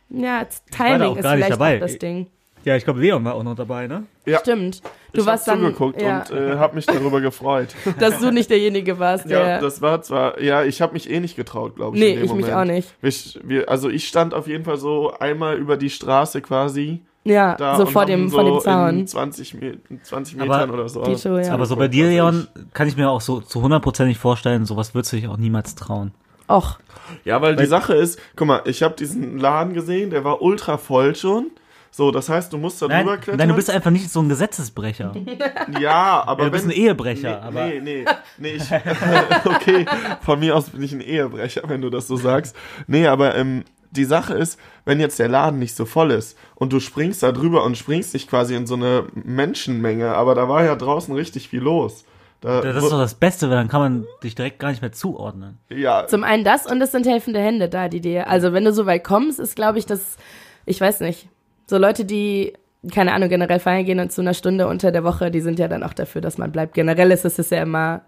Ja, Timing ist vielleicht dabei. auch das Ding. Ja, ich glaube, Leon war auch noch dabei, ne? Ja. Stimmt. Du ich warst hab dann, zugeguckt ja, und äh, habe mich darüber gefreut. dass du nicht derjenige warst, Ja, der. das war zwar, ja, ich habe mich eh nicht getraut, glaube ich. nee, in dem ich mich Moment. auch nicht. Ich, wir, also ich stand auf jeden Fall so einmal über die Straße quasi Ja, da so vor dem, so vor dem in Zaun. 20, Me 20 Aber Metern oder so. Show, ja. Aber so bei dir, Leon, kann ich mir auch so zu hundertprozentig vorstellen, sowas würdest du dich auch niemals trauen. Och, Ja, weil die Sache ist, guck mal, ich habe diesen Laden gesehen, der war ultra voll schon. So, das heißt, du musst da Nein, drüber klettern. nein, du bist einfach nicht so ein Gesetzesbrecher. ja, aber Ja, du bist wenn, ein Ehebrecher, nee, aber nee, nee, nee, ich, okay, von mir aus bin ich ein Ehebrecher, wenn du das so sagst. Nee, aber ähm, die Sache ist, wenn jetzt der Laden nicht so voll ist und du springst da drüber und springst dich quasi in so eine Menschenmenge, aber da war ja draußen richtig viel los. Da, das ist doch das Beste, weil dann kann man dich direkt gar nicht mehr zuordnen. ja, zum einen das und es sind helfende Hände da, die dir. Also wenn du so weit kommst, ist glaube ich das, ich weiß nicht, so Leute, die keine Ahnung, generell feiern gehen und zu einer Stunde unter der Woche, die sind ja dann auch dafür, dass man bleibt. Generell ist es ja immer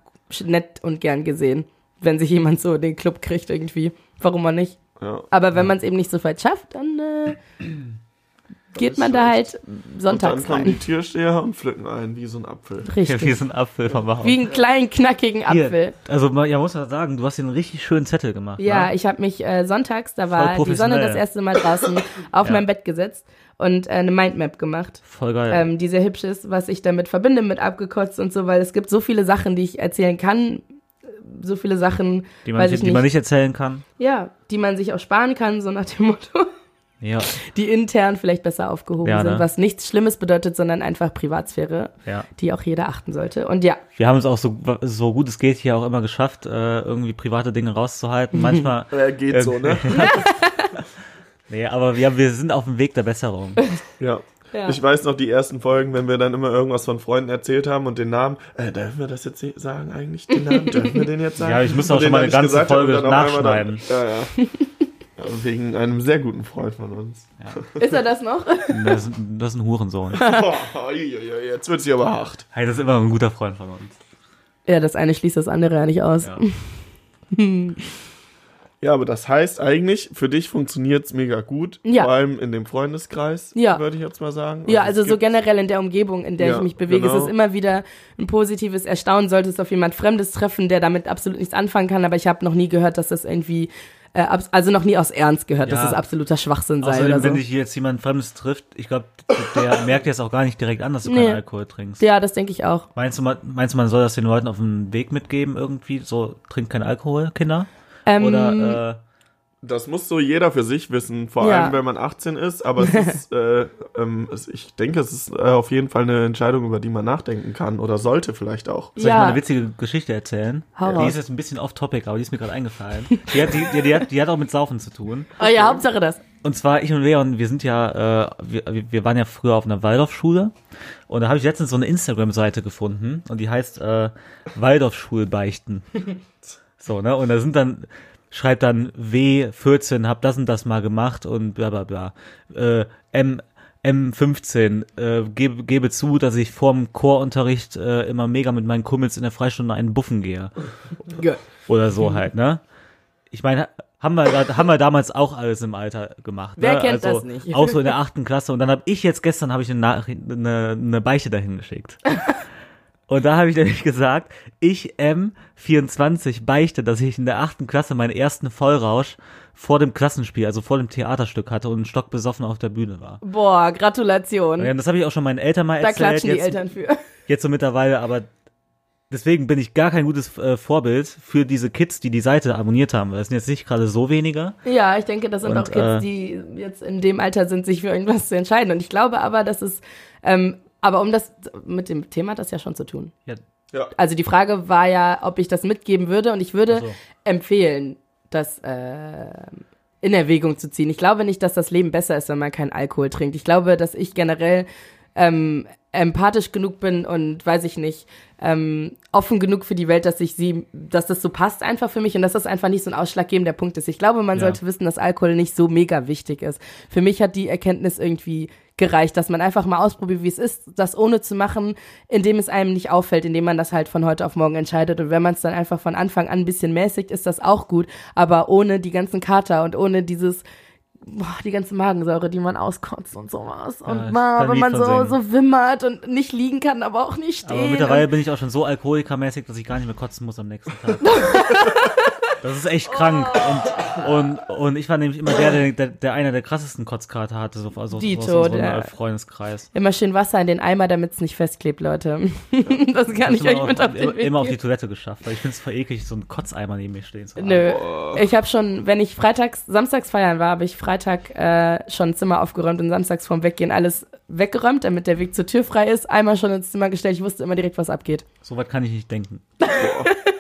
nett und gern gesehen, wenn sich jemand so in den Club kriegt irgendwie. Warum auch nicht? ja. Aber wenn man es eben nicht so weit schafft, dann äh, geht man da halt Und dann sonntags kommen die rein. Türsteher und pflücken einen wie so ein Apfel. Ja, wie Richtig. so ein Apfel vom Baum. Wie einen kleinen, knackigen Hier, Apfel. Also, ma- ja, muss man sagen, du hast hier einen richtig schönen Zettel gemacht. Ja, ne? ich habe mich äh, sonntags, da war die Sonne das erste Mal draußen, auf Ja. mein Bett gesetzt und äh, eine Mindmap gemacht. Voll geil. Ähm, die sehr hübsch ist, was ich damit verbinde mit abgekotzt und so, weil es gibt so viele Sachen, die ich erzählen kann, so viele Sachen, die man, weiß nicht, ich die man nicht. erzählen kann. ja, die man sich auch sparen kann, so nach dem Motto, Ja, die intern vielleicht besser aufgehoben Ja, sind, ne? was nichts Schlimmes bedeutet, sondern einfach Privatsphäre, ja. die auch jeder achten sollte. Und ja, Wir haben es auch so, so gut es geht hier auch immer geschafft, äh, irgendwie private Dinge rauszuhalten. Manchmal. Ja, geht so, ne? nee, aber wir, wir sind auf dem Weg der Besserung. Ja. Ja. Ich weiß noch die ersten Folgen, wenn wir dann immer irgendwas von Freunden erzählt haben und den Namen, äh, dürfen wir das jetzt sagen eigentlich, den Namen? Dürfen wir den jetzt sagen? Ja, ich müsste auch schon mal eine ganze Folge nachschneiden. Dann, ja, ja. ja. Wegen einem sehr guten Freund von uns. ist er das noch? Das, ist- das ist ein Hurensohn. Boah, uiuiui, jetzt wird sie aber hart. Hey, das ist immer ein guter Freund von uns. ja, das eine schließt das andere ja nicht aus. Ja. Ja, aber das heißt eigentlich, für dich funktioniert's mega gut. Ja. Vor allem in dem Freundeskreis, Ja. würde ich jetzt mal sagen. Ja, es also so generell in der Umgebung, in der Ja, ich mich bewege, genau. ist es immer wieder ein positives Erstaunen. Sollte es auf jemand Fremdes treffen, der damit absolut nichts anfangen kann, aber ich habe noch nie gehört, dass das irgendwie, äh, also noch nie aus Ernst gehört, dass Ja. es absoluter Schwachsinn sei Außerdem, oder so. wenn dich jetzt jemand Fremdes trifft, ich glaube, der merkt jetzt auch gar nicht direkt an, dass du Nee. keinen Alkohol trinkst. Ja, das denke ich auch. Meinst du, man, meinst du, man soll das den Leuten auf den Weg mitgeben irgendwie? So, trinkt kein Alkohol, Kinder? Ähm, Oder, äh, Das muss so jeder für sich wissen, vor Ja. allem wenn man 18 ist, aber es ist, äh, ähm, es, ich denke, es ist äh, auf jeden Fall eine Entscheidung, über die man nachdenken kann oder sollte vielleicht auch. soll ich Ja. mal eine witzige Geschichte erzählen? Hau die raus. ist jetzt ein bisschen off-topic, aber die ist mir gerade eingefallen. Die hat, die, die, die, hat, die hat auch mit Saufen zu tun. oh ja, Hauptsache das. Und zwar, ich und Leon, wir sind ja, äh, wir, wir waren ja früher auf einer Waldorfschule und da habe ich letztens so eine Instagram-Seite gefunden und die heißt äh, Waldorfschulbeichten. so, ne? Und da sind dann, schreibt dann W14, hab das und das mal gemacht und bla bla bla. Äh, M, M15, äh, gebe, gebe zu, dass ich vorm Chorunterricht äh, immer mega mit meinen Kumpels in der Freistunde einen Buffen gehe. Oder so halt, ne? Ich meine, haben wir, haben wir damals auch alles im Alter gemacht. Wer ne? kennt also, das nicht? Auch so in der achten Klasse. Und dann habe ich jetzt gestern habe ich eine, Nachricht, eine, eine Beichte dahin geschickt. Und da habe ich nämlich gesagt, ich M24 beichte, dass ich in der achten Klasse meinen ersten Vollrausch vor dem Klassenspiel, also vor dem Theaterstück hatte und stockbesoffen auf der Bühne war. Boah, Gratulation. Und das habe ich auch schon meinen Eltern mal da erzählt. klatschen die jetzt, Eltern für. jetzt so mittlerweile, aber deswegen bin ich gar kein gutes äh, Vorbild für diese Kids, die die Seite abonniert haben. weil Das sind jetzt nicht gerade so wenige. Ja, ich denke, das sind Und, auch Kids, äh, die jetzt in dem Alter sind, sich für irgendwas zu entscheiden. Und ich glaube aber, dass es, ähm, aber um das mit dem Thema hat das ja schon zu tun. Ja, Ja. Also die Frage war ja, ob ich das mitgeben würde und ich würde so. empfehlen, das äh, in Erwägung zu ziehen. Ich glaube nicht, dass das Leben besser ist, wenn man keinen Alkohol trinkt. Ich glaube, dass ich generell ähm, empathisch genug bin und weiß ich nicht, ähm, offen genug für die Welt, dass ich sie, dass das so passt einfach für mich und dass das einfach nicht so ein ausschlaggebender Punkt ist. Ich glaube, man Ja. sollte wissen, dass Alkohol nicht so mega wichtig ist. Für mich hat die Erkenntnis irgendwie gereicht, dass man einfach mal ausprobiert, wie es ist, das ohne zu machen, indem es einem nicht auffällt, indem man das halt von heute auf morgen entscheidet. Und wenn man es dann einfach von Anfang an ein bisschen mäßigt, ist das auch gut, aber ohne die ganzen Kater und ohne dieses boah, die ganze Magensäure, die man auskotzt und sowas. Ja, und ich mal, wenn man so, singen. so wimmert und nicht liegen kann, aber auch nicht stehen. Aber mittlerweile bin ich auch schon so alkoholikermäßig, dass ich gar nicht mehr kotzen muss am nächsten Tag. Das ist echt krank. Und, und, und ich war nämlich immer der, der, der, einer der krassesten Kotzkarte hatte, so also Dito, aus unserem der- Freundeskreis. Immer schön Wasser in den Eimer, damit es nicht festklebt, Leute. das kann ich euch mit auf, auf den immer, Weg immer auf die. Toilette geschafft, weil ich finde es voll eklig, so einen Kotzeimer neben mir stehen zu haben. Nö. Ich habe schon, wenn ich freitags, samstags feiern war, habe ich Freitag äh, schon Zimmer aufgeräumt und samstags vorm Weggehen alles weggeräumt, damit der Weg zur Tür frei ist. Einmal schon ins Zimmer gestellt. Ich wusste immer direkt, was abgeht. So weit kann ich nicht denken.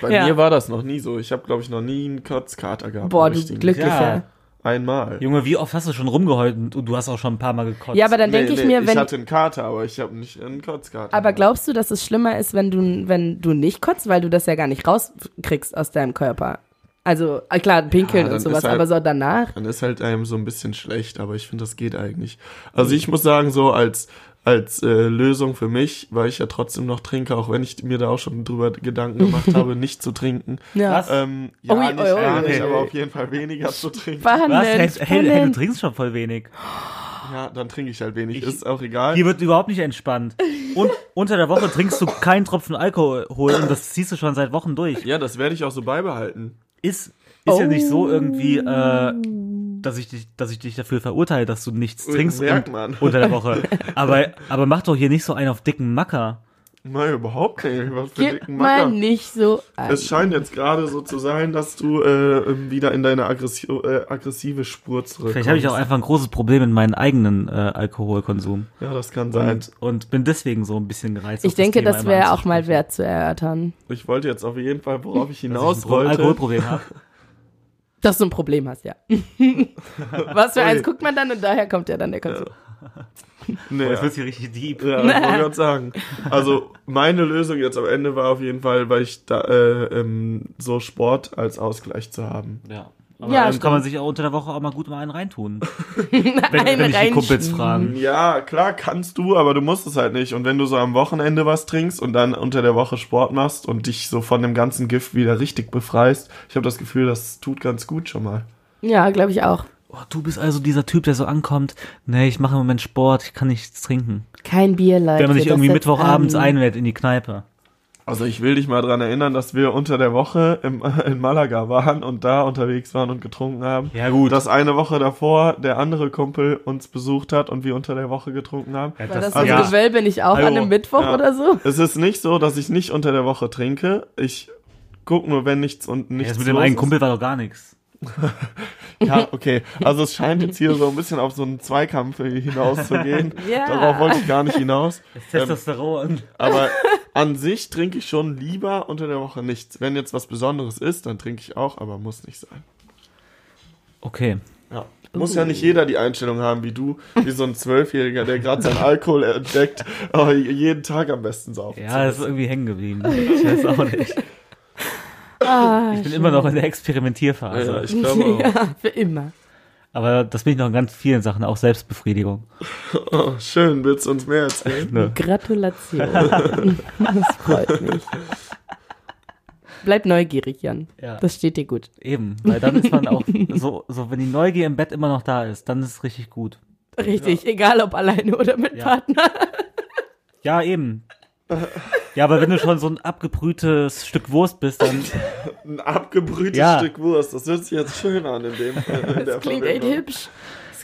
Bei Ja. mir war das noch nie so. Ich habe, glaube ich, noch nie einen Kotzkater gehabt. Boah, du. Glücklicher. Ja. Einmal. Junge, wie oft hast du schon rumgeheult und du hast auch schon ein paar Mal gekotzt? Ja, aber dann denke Nee, ich nee, mir, wenn. Ich hatte einen Kater, aber ich habe nicht einen Kotzkater. Aber glaubst du, dass es schlimmer ist, wenn du, wenn du nicht kotzt, weil du das ja gar nicht rauskriegst aus deinem Körper? Also, äh, klar, pinkeln Ja, und sowas, halt- aber so danach. Dann ist halt einem so ein bisschen schlecht, aber ich finde, das geht eigentlich. Also ich muss sagen, so als als äh, Lösung für mich, weil ich ja trotzdem noch trinke, auch wenn ich mir da auch schon drüber Gedanken gemacht habe, nicht zu trinken. Ja. Was? Ähm, ja, Ui, nicht ui, ui, gar nicht, aber auf jeden Fall weniger zu trinken. Spannend, Was? Hey, hey, hey, du trinkst schon voll wenig. Ja, dann trinke ich halt wenig. Ich- ist auch egal. Hier wird überhaupt nicht entspannt. Und unter der Woche trinkst du keinen Tropfen Alkohol und das ziehst du schon seit Wochen durch. Ja, das werde ich auch so beibehalten. Ist, ist ja nicht Oh. so irgendwie, äh, dass ich dich, dass ich dich dafür verurteile, dass du nichts trinkst merkt und- unter der Woche. Aber, aber mach doch hier nicht so einen auf dicken Macker. Nein, überhaupt nicht. Was für Gib dicken mal Macker. nicht so an. Es scheint jetzt gerade so zu sein, dass du äh, wieder in deine aggressi äh, aggressive Spur zurückkommst. Vielleicht habe ich auch einfach ein großes Problem mit meinem eigenen äh, Alkoholkonsum. Ja, das kann sein. Und, und bin deswegen so ein bisschen gereizt. Ich denke, das immer wäre auch mal wert zu erörtern. Ich wollte jetzt auf jeden Fall, worauf ich Dass hinaus ich ein wollte. Alkoholproblem habe. Dass du ein Problem hast, ja. Was für Ui. eins guckt man dann und daher kommt ja dann der Konsum. Nee, jetzt wird's hier richtig deep. ja, das wollte ich gerade sagen. Also meine Lösung jetzt am Ende war auf jeden Fall, weil ich da äh, ähm, so Sport als Ausgleich zu haben. Ja. Aber Ja, dann stimmt. kann man sich auch unter der Woche auch mal gut mal einen reintun. Einen wenn, wenn ich die Kumpels fragen. Ja, klar kannst du, aber du musst es halt nicht. Und wenn du so am Wochenende was trinkst und dann unter der Woche Sport machst und dich so von dem ganzen Gift wieder richtig befreist, ich habe das Gefühl, das tut ganz gut schon mal. Ja, glaube ich auch. Oh, du bist also dieser Typ, der so ankommt, nee, ich mache im Moment Sport, ich kann nichts trinken. Kein Bier, Leute. Wenn man sich irgendwie Mittwochabends an. einlädt in die Kneipe. Also ich will dich mal dran erinnern, dass wir unter der Woche im, in Malaga waren und da unterwegs waren und getrunken haben. Ja, gut. Dass eine Woche davor der andere Kumpel uns besucht hat und wir unter der Woche getrunken haben. Ja, War das, Also- das Ja. Gewölbe nicht auch Hallo. an einem Mittwoch Ja. oder so? Es ist nicht so, dass ich nicht unter der Woche trinke. Ich guck nur, wenn nichts und Ja, nichts das mit dem einen. Kumpel war doch gar nichts. Ja, okay. Also es scheint jetzt hier so ein bisschen auf so einen Zweikampf hinauszugehen. Ja. Darauf wollte ich gar nicht hinaus. Das Ähm, Testosteron. aber an sich trinke ich schon lieber unter der Woche nichts. Wenn jetzt was Besonderes ist, dann trinke ich auch, aber muss nicht sein. Okay. Ja. Muss ja nicht jeder die Einstellung haben wie du, wie so ein Zwölfjähriger, der gerade seinen Alkohol entdeckt, aber jeden Tag am besten saufen. Ja, das ist irgendwie hängen geblieben. Ich weiß auch nicht. Ah, Ich bin immer noch in der Experimentierphase. ja, ich glaube auch. ja, für immer. Aber das bin ich noch in ganz vielen Sachen, auch Selbstbefriedigung. Oh, schön, willst du uns mehr erzählen? Ne? Gratulation. das freut mich. Bleib neugierig, Jan. Ja. Das steht dir gut. Eben, weil dann ist man auch so, so, wenn die Neugier im Bett immer noch da ist, dann ist es richtig gut. Richtig, egal ob alleine oder mit Ja. Partner. Ja, eben. Ja, aber wenn du schon so ein abgebrühtes Stück Wurst bist, dann Ein abgebrühtes Ja. Stück Wurst, das hört sich jetzt schön an in dem. In der Das klingt echt hübsch.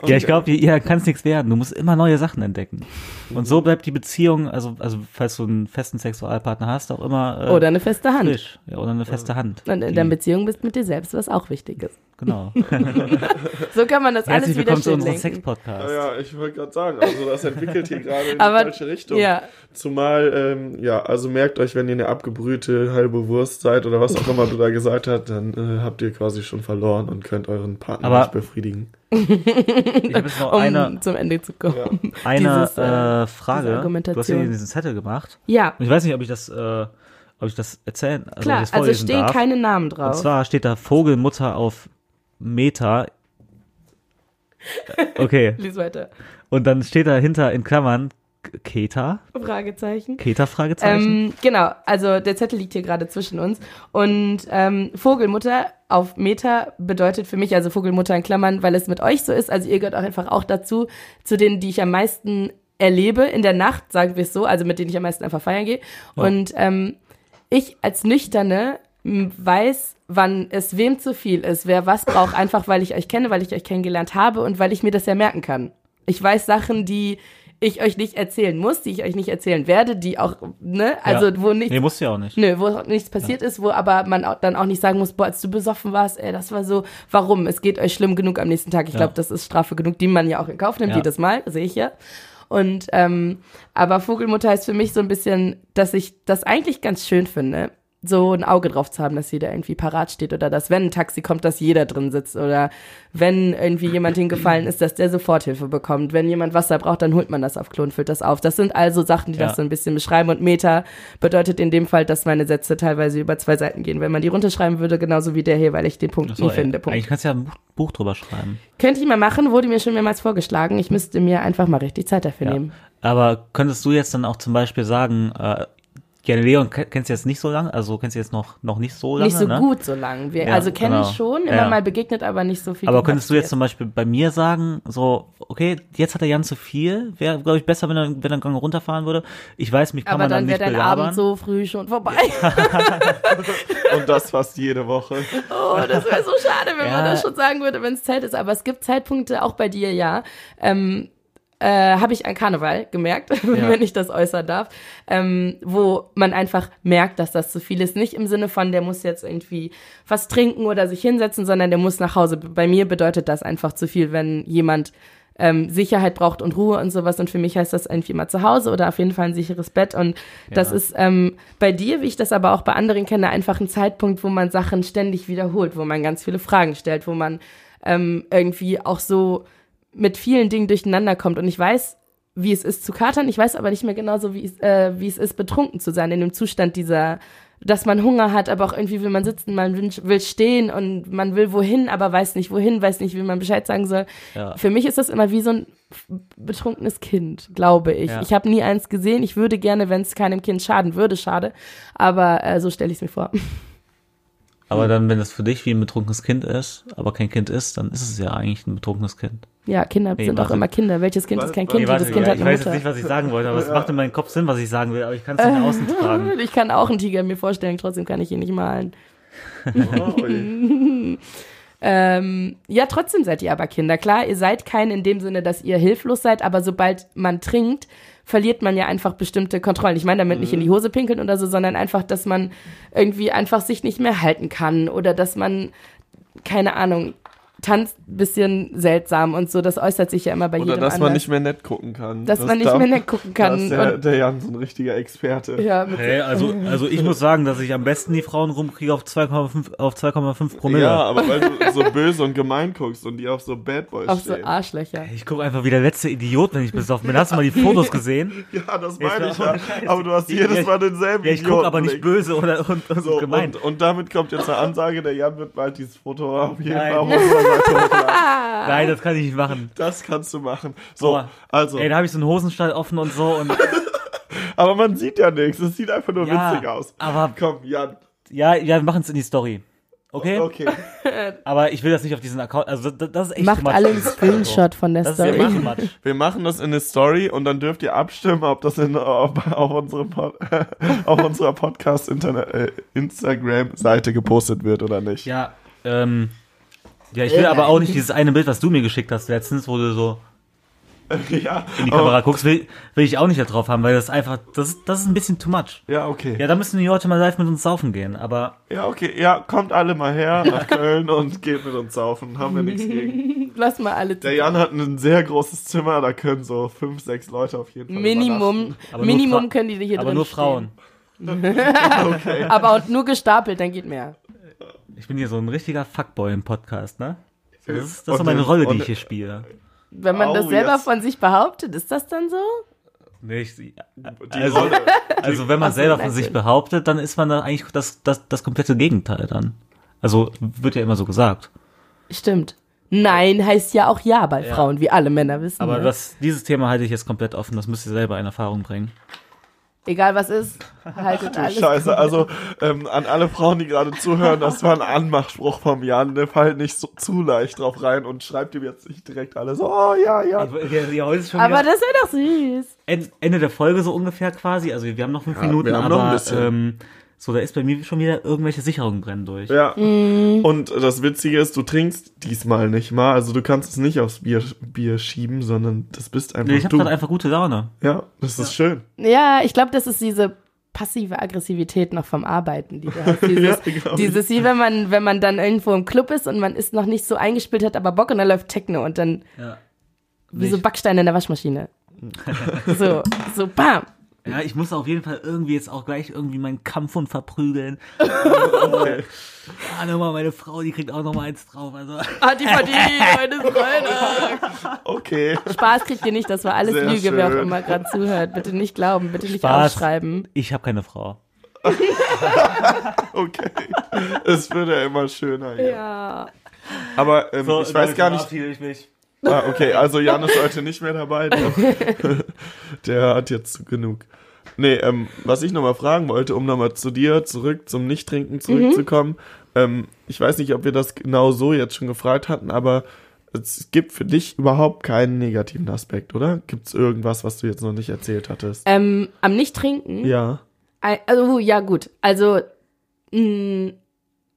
Ja, ich glaube, hier kann es nichts werden. Du musst immer neue Sachen entdecken. Und so bleibt die Beziehung, also, also falls du einen festen Sexualpartner hast, auch immer äh, Oder eine feste Hand. frisch. Ja, oder eine feste Hand. Und in der Beziehung bist mit dir selbst, was auch wichtig ist. Genau. So kann man das alles Herzlich wieder willkommen zu unserem. Sex-Podcast. Ja, ja, ich wollte gerade sagen, also das entwickelt hier gerade in Aber- die falsche Richtung. Ja, Zumal, ähm, ja, also merkt euch, wenn ihr eine abgebrühte halbe Wurst seid oder was auch immer du da gesagt hast, dann äh, habt ihr quasi schon verloren und könnt euren Partner Aber- nicht befriedigen. Ich habe jetzt noch um eine, zum Ende zu kommen. Ja. eine dieses, äh, äh, diese Frage. Du hast ja diesen Zettel gemacht. Ja, Und ich weiß nicht, ob ich das, äh, ob ich das erzählen, also klar. ich das Also stehen darf. keine Namen Und drauf. zwar steht da Vogelmutter auf Meta. Okay. Lies weiter. Und dann steht dahinter in Klammern Keta. Fragezeichen. Keta Fragezeichen. Ähm, genau, also der Zettel liegt hier gerade zwischen uns. Und ähm, Vogelmutter auf Meta bedeutet für mich, also Vogelmutter in Klammern, weil es mit euch so ist. Also ihr gehört auch einfach auch dazu, zu denen, die ich am meisten erlebe in der Nacht, sagen wir es so, also mit denen ich am meisten einfach feiern gehe. Und ähm, ich als Nüchterne weiß, wann es wem zu viel ist, wer was braucht, einfach weil ich euch kenne, weil ich euch kennengelernt habe und weil ich mir das ja merken kann. Ich weiß Sachen, die ich euch nicht erzählen muss, die ich euch nicht erzählen werde, die auch, ne, also Ja. wo nichts nee, musst du ja auch nicht. Nö, wo nichts passiert ist, wo aber man auch, dann auch nicht sagen muss, boah, als du besoffen warst, ey, das war so, warum? Es geht euch schlimm genug am nächsten Tag. Ich Ja. glaube, das ist Strafe genug, die man ja auch in Kauf nimmt, Ja. jedes Mal, sehe ich ja. Und ähm, aber Vogelmutter heißt für mich so ein bisschen, dass ich das eigentlich ganz schön finde, so ein Auge drauf zu haben, dass jeder irgendwie parat steht oder dass, wenn ein Taxi kommt, dass jeder drin sitzt oder wenn irgendwie jemand hingefallen ist, dass der Soforthilfe bekommt. Wenn jemand Wasser braucht, dann holt man das auf Klo und füllt das auf. Das sind also Sachen, die Ja. das so ein bisschen beschreiben und Meta bedeutet in dem Fall, dass meine Sätze teilweise über zwei Seiten gehen. Wenn man die runterschreiben würde, genauso wie der hier, weil ich den Punkt Achso, nie ey, finde. Punkt. Eigentlich kannst du ja ein Buch, Buch drüber schreiben. Könnte ich mal machen, wurde mir schon mehrmals vorgeschlagen. Ich müsste mir einfach mal richtig Zeit dafür Ja. nehmen. Aber könntest du jetzt dann auch zum Beispiel sagen, äh, ja, Leon ke- kennst du jetzt nicht so lange, also kennst du jetzt noch, noch nicht so lange, nicht so ne? gut so lang. Wir, Ja, also kennen genau. schon, immer Ja. mal begegnet, aber nicht so viel. Aber könntest du jetzt zum Beispiel bei mir sagen, so, okay, jetzt hat er Jan zu viel, wäre, glaube ich, besser, wenn er, wenn er einen Gang runterfahren würde. Ich weiß, mich kann aber man dann, dann wäre nicht dein belabern. Abend so früh schon vorbei. Und das fast jede Woche. Oh, das wäre so schade, wenn man Ja. das schon sagen würde, wenn es Zeit ist. Aber es gibt Zeitpunkte, auch bei dir, ja. Ähm, äh, habe ich an Karneval gemerkt, Ja. wenn ich das äußern darf, ähm, wo man einfach merkt, dass das zu viel ist. Nicht im Sinne von, der muss jetzt irgendwie was trinken oder sich hinsetzen, sondern der muss nach Hause. Bei mir bedeutet das einfach zu viel, wenn jemand ähm, Sicherheit braucht und Ruhe und sowas. Und für mich heißt das irgendwie mal zu Hause oder auf jeden Fall ein sicheres Bett. Und das Ja. ist ähm, bei dir, wie ich das aber auch bei anderen kenne, einfach ein Zeitpunkt, wo man Sachen ständig wiederholt, wo man ganz viele Fragen stellt, wo man ähm, irgendwie auch so mit vielen Dingen durcheinander kommt. Und ich weiß, wie es ist zu katern. Ich weiß aber nicht mehr genauso, wie es, äh, wie es ist, betrunken zu sein in dem Zustand dieser, dass man Hunger hat, aber auch irgendwie will man sitzen, man will, will stehen und man will wohin, aber weiß nicht wohin, weiß nicht, wie man Bescheid sagen soll. Ja. Für mich ist das immer wie so ein betrunkenes Kind, glaube ich. Ja. Ich habe nie eins gesehen. Ich würde gerne, wenn es keinem Kind schaden würde, schade. Aber äh, so stelle ich es mir vor. Aber dann, wenn das für dich wie ein betrunkenes Kind ist, aber kein Kind ist, dann ist es ja eigentlich ein betrunkenes Kind. Ja, Kinder Nee, sind auch immer Kinder. Welches Kind ist kein Kind? warte, Jedes Kind ja, hat ich eine weiß jetzt Mutter. nicht, was ich sagen wollte, aber es macht in meinem Kopf Sinn, was ich sagen will, aber ich kann es nicht nach außen tragen. Ich kann auch einen Tiger mir vorstellen, trotzdem kann ich ihn nicht malen. Oh. Ähm, ja, trotzdem seid ihr aber Kinder. Klar, ihr seid kein in dem Sinne, dass ihr hilflos seid, aber sobald man trinkt, verliert man ja einfach bestimmte Kontrollen. Ich meine damit nicht in die Hose pinkeln oder so, sondern einfach, dass man irgendwie einfach sich nicht mehr halten kann oder dass man, keine Ahnung, tanzt ein bisschen seltsam und so. Das äußert sich ja immer bei Oder jedem dass man anders. nicht mehr nett gucken kann. Dass Das man nicht darf- mehr nett gucken Da kann. ist der, der Jan so ein richtiger Experte. ja, Hey, also, also ich muss sagen, dass ich am besten die Frauen rumkriege auf 2,5 auf 2,5 Promille. Ja, aber weil du so böse und gemein guckst und die auf so Bad Boys auf so stehen. Arschlöcher. Ich gucke einfach wie der letzte Idiot, wenn ich besoffen bin. Hast du mal die Fotos gesehen? Ja, das meine ich ja. Aber du hast jedes ja, Mal denselben Ja, ich gucke aber nicht böse oder und, und So, gemein. und, und damit kommt jetzt eine Ansage, der Jan wird bald dieses Foto auf jeden. Fall auf Seite hochladen. Nein, das kann ich nicht machen. Das kannst du machen. So, Boah. also, Ey, da habe ich so einen Hosenstall offen und so und aber man sieht ja nichts. Es sieht einfach nur Ja, witzig aus. aber- Komm, Jan. ja, ja, wir machen es in die Story. Okay? Okay. Aber ich will das nicht auf diesen Account. Also das, das ist echt Macht alle einen Screenshot von der Das Story. too much. Wir machen das in eine Story und dann dürft ihr abstimmen, ob das in, auf, auf, unserem Pod, auf unserer Podcast äh, Instagram-Seite gepostet wird oder nicht. Ja, ähm, ja, ich will aber auch nicht dieses eine Bild, was du mir geschickt hast letztens, wo du so Ja, in die aber- Kamera guckst, will, will ich auch nicht da drauf haben, weil das einfach, das, ist- das ist ein bisschen too much. Ja, okay. Ja, da müssen die Leute mal live mit uns saufen gehen, aber Ja, okay. Ja, kommt alle mal her nach Köln und geht mit uns saufen. Haben wir nichts gegen. Lass mal alle Der Jan hat ein sehr großes Zimmer, da können so fünf, sechs Leute auf jeden Fall Minimum, Aber nur Minimum Fra- können die hier aber drin nur stehen. Frauen. Okay. Aber nur gestapelt, dann geht mehr. Ich bin hier so ein richtiger Fuckboy im Podcast, ne? Das ist, das ist so meine Rolle, die ich hier spiele. Wenn man das selber jetzt. von sich behauptet, ist das dann so? Nee, ich, Die also, also wenn man selber von sich behauptet, dann ist man da eigentlich das, das, das komplette Gegenteil dann. Also wird ja immer so gesagt. Stimmt. Nein heißt ja auch ja bei Ja. Frauen, wie alle Männer wissen. Aber ne? das, dieses Thema halte ich jetzt komplett offen. Das müsst ihr selber in Erfahrung bringen. Egal was ist, haltet alles. Scheiße, also ähm, an alle Frauen, die gerade zuhören, das war ein Anmachspruch vom Jan. Der fallt nicht so zu leicht drauf rein und schreibt ihm jetzt nicht direkt alle so, oh ja, ja. Aber das wäre doch süß. En- Ende der Folge so ungefähr quasi. Also wir haben noch fünf Ja, Minuten, wir haben aber noch ein bisschen. Ähm, so, da ist bei mir schon wieder irgendwelche Sicherungen brennen durch. Ja. Mhm. Und das Witzige ist, du trinkst diesmal nicht mal. Also du kannst es nicht aufs Bier, Bier schieben, sondern das bist einfach Nee, ich habe du. gerade einfach gute Laune. ja, das ist schön. Ja, ich glaube, das ist diese passive Aggressivität noch vom Arbeiten, die du hast. Dieses, Ja, dieses wie wenn man, wenn man dann irgendwo im Club ist und man ist noch nicht so eingespielt, hat aber Bock und dann läuft Techno und dann Ja. wie so. Backsteine in der Waschmaschine. so, so bam. Ja, ich muss auf jeden Fall irgendwie jetzt auch gleich irgendwie meinen Kampfhund verprügeln. Okay. Ah, nochmal meine Frau, die kriegt auch noch mal eins drauf. Also, Hat die verdient, meine Freunde. okay. Spaß kriegt ihr nicht, das war alles Sehr Lüge, wer auch schön. immer gerade zuhört. Bitte nicht glauben, bitte nicht Spaß. aufschreiben. ich habe keine Frau. Okay. Es wird ja immer schöner. hier. Ja. Aber ähm, ich weiß gar nicht. Ich mich. Ah, okay, also Jan ist heute nicht mehr dabei. Der, der hat jetzt genug. Nee, ähm, was ich nochmal fragen wollte, um nochmal zu dir zurück zum Nichttrinken zurückzukommen. Ähm, ich weiß nicht, ob wir das genau so jetzt schon gefragt hatten, aber es gibt für dich überhaupt keinen negativen Aspekt, oder? Gibt es irgendwas, was du jetzt noch nicht erzählt hattest? Ähm, am Nicht-Trinken? Ja. Also, ja, gut. Also, mh,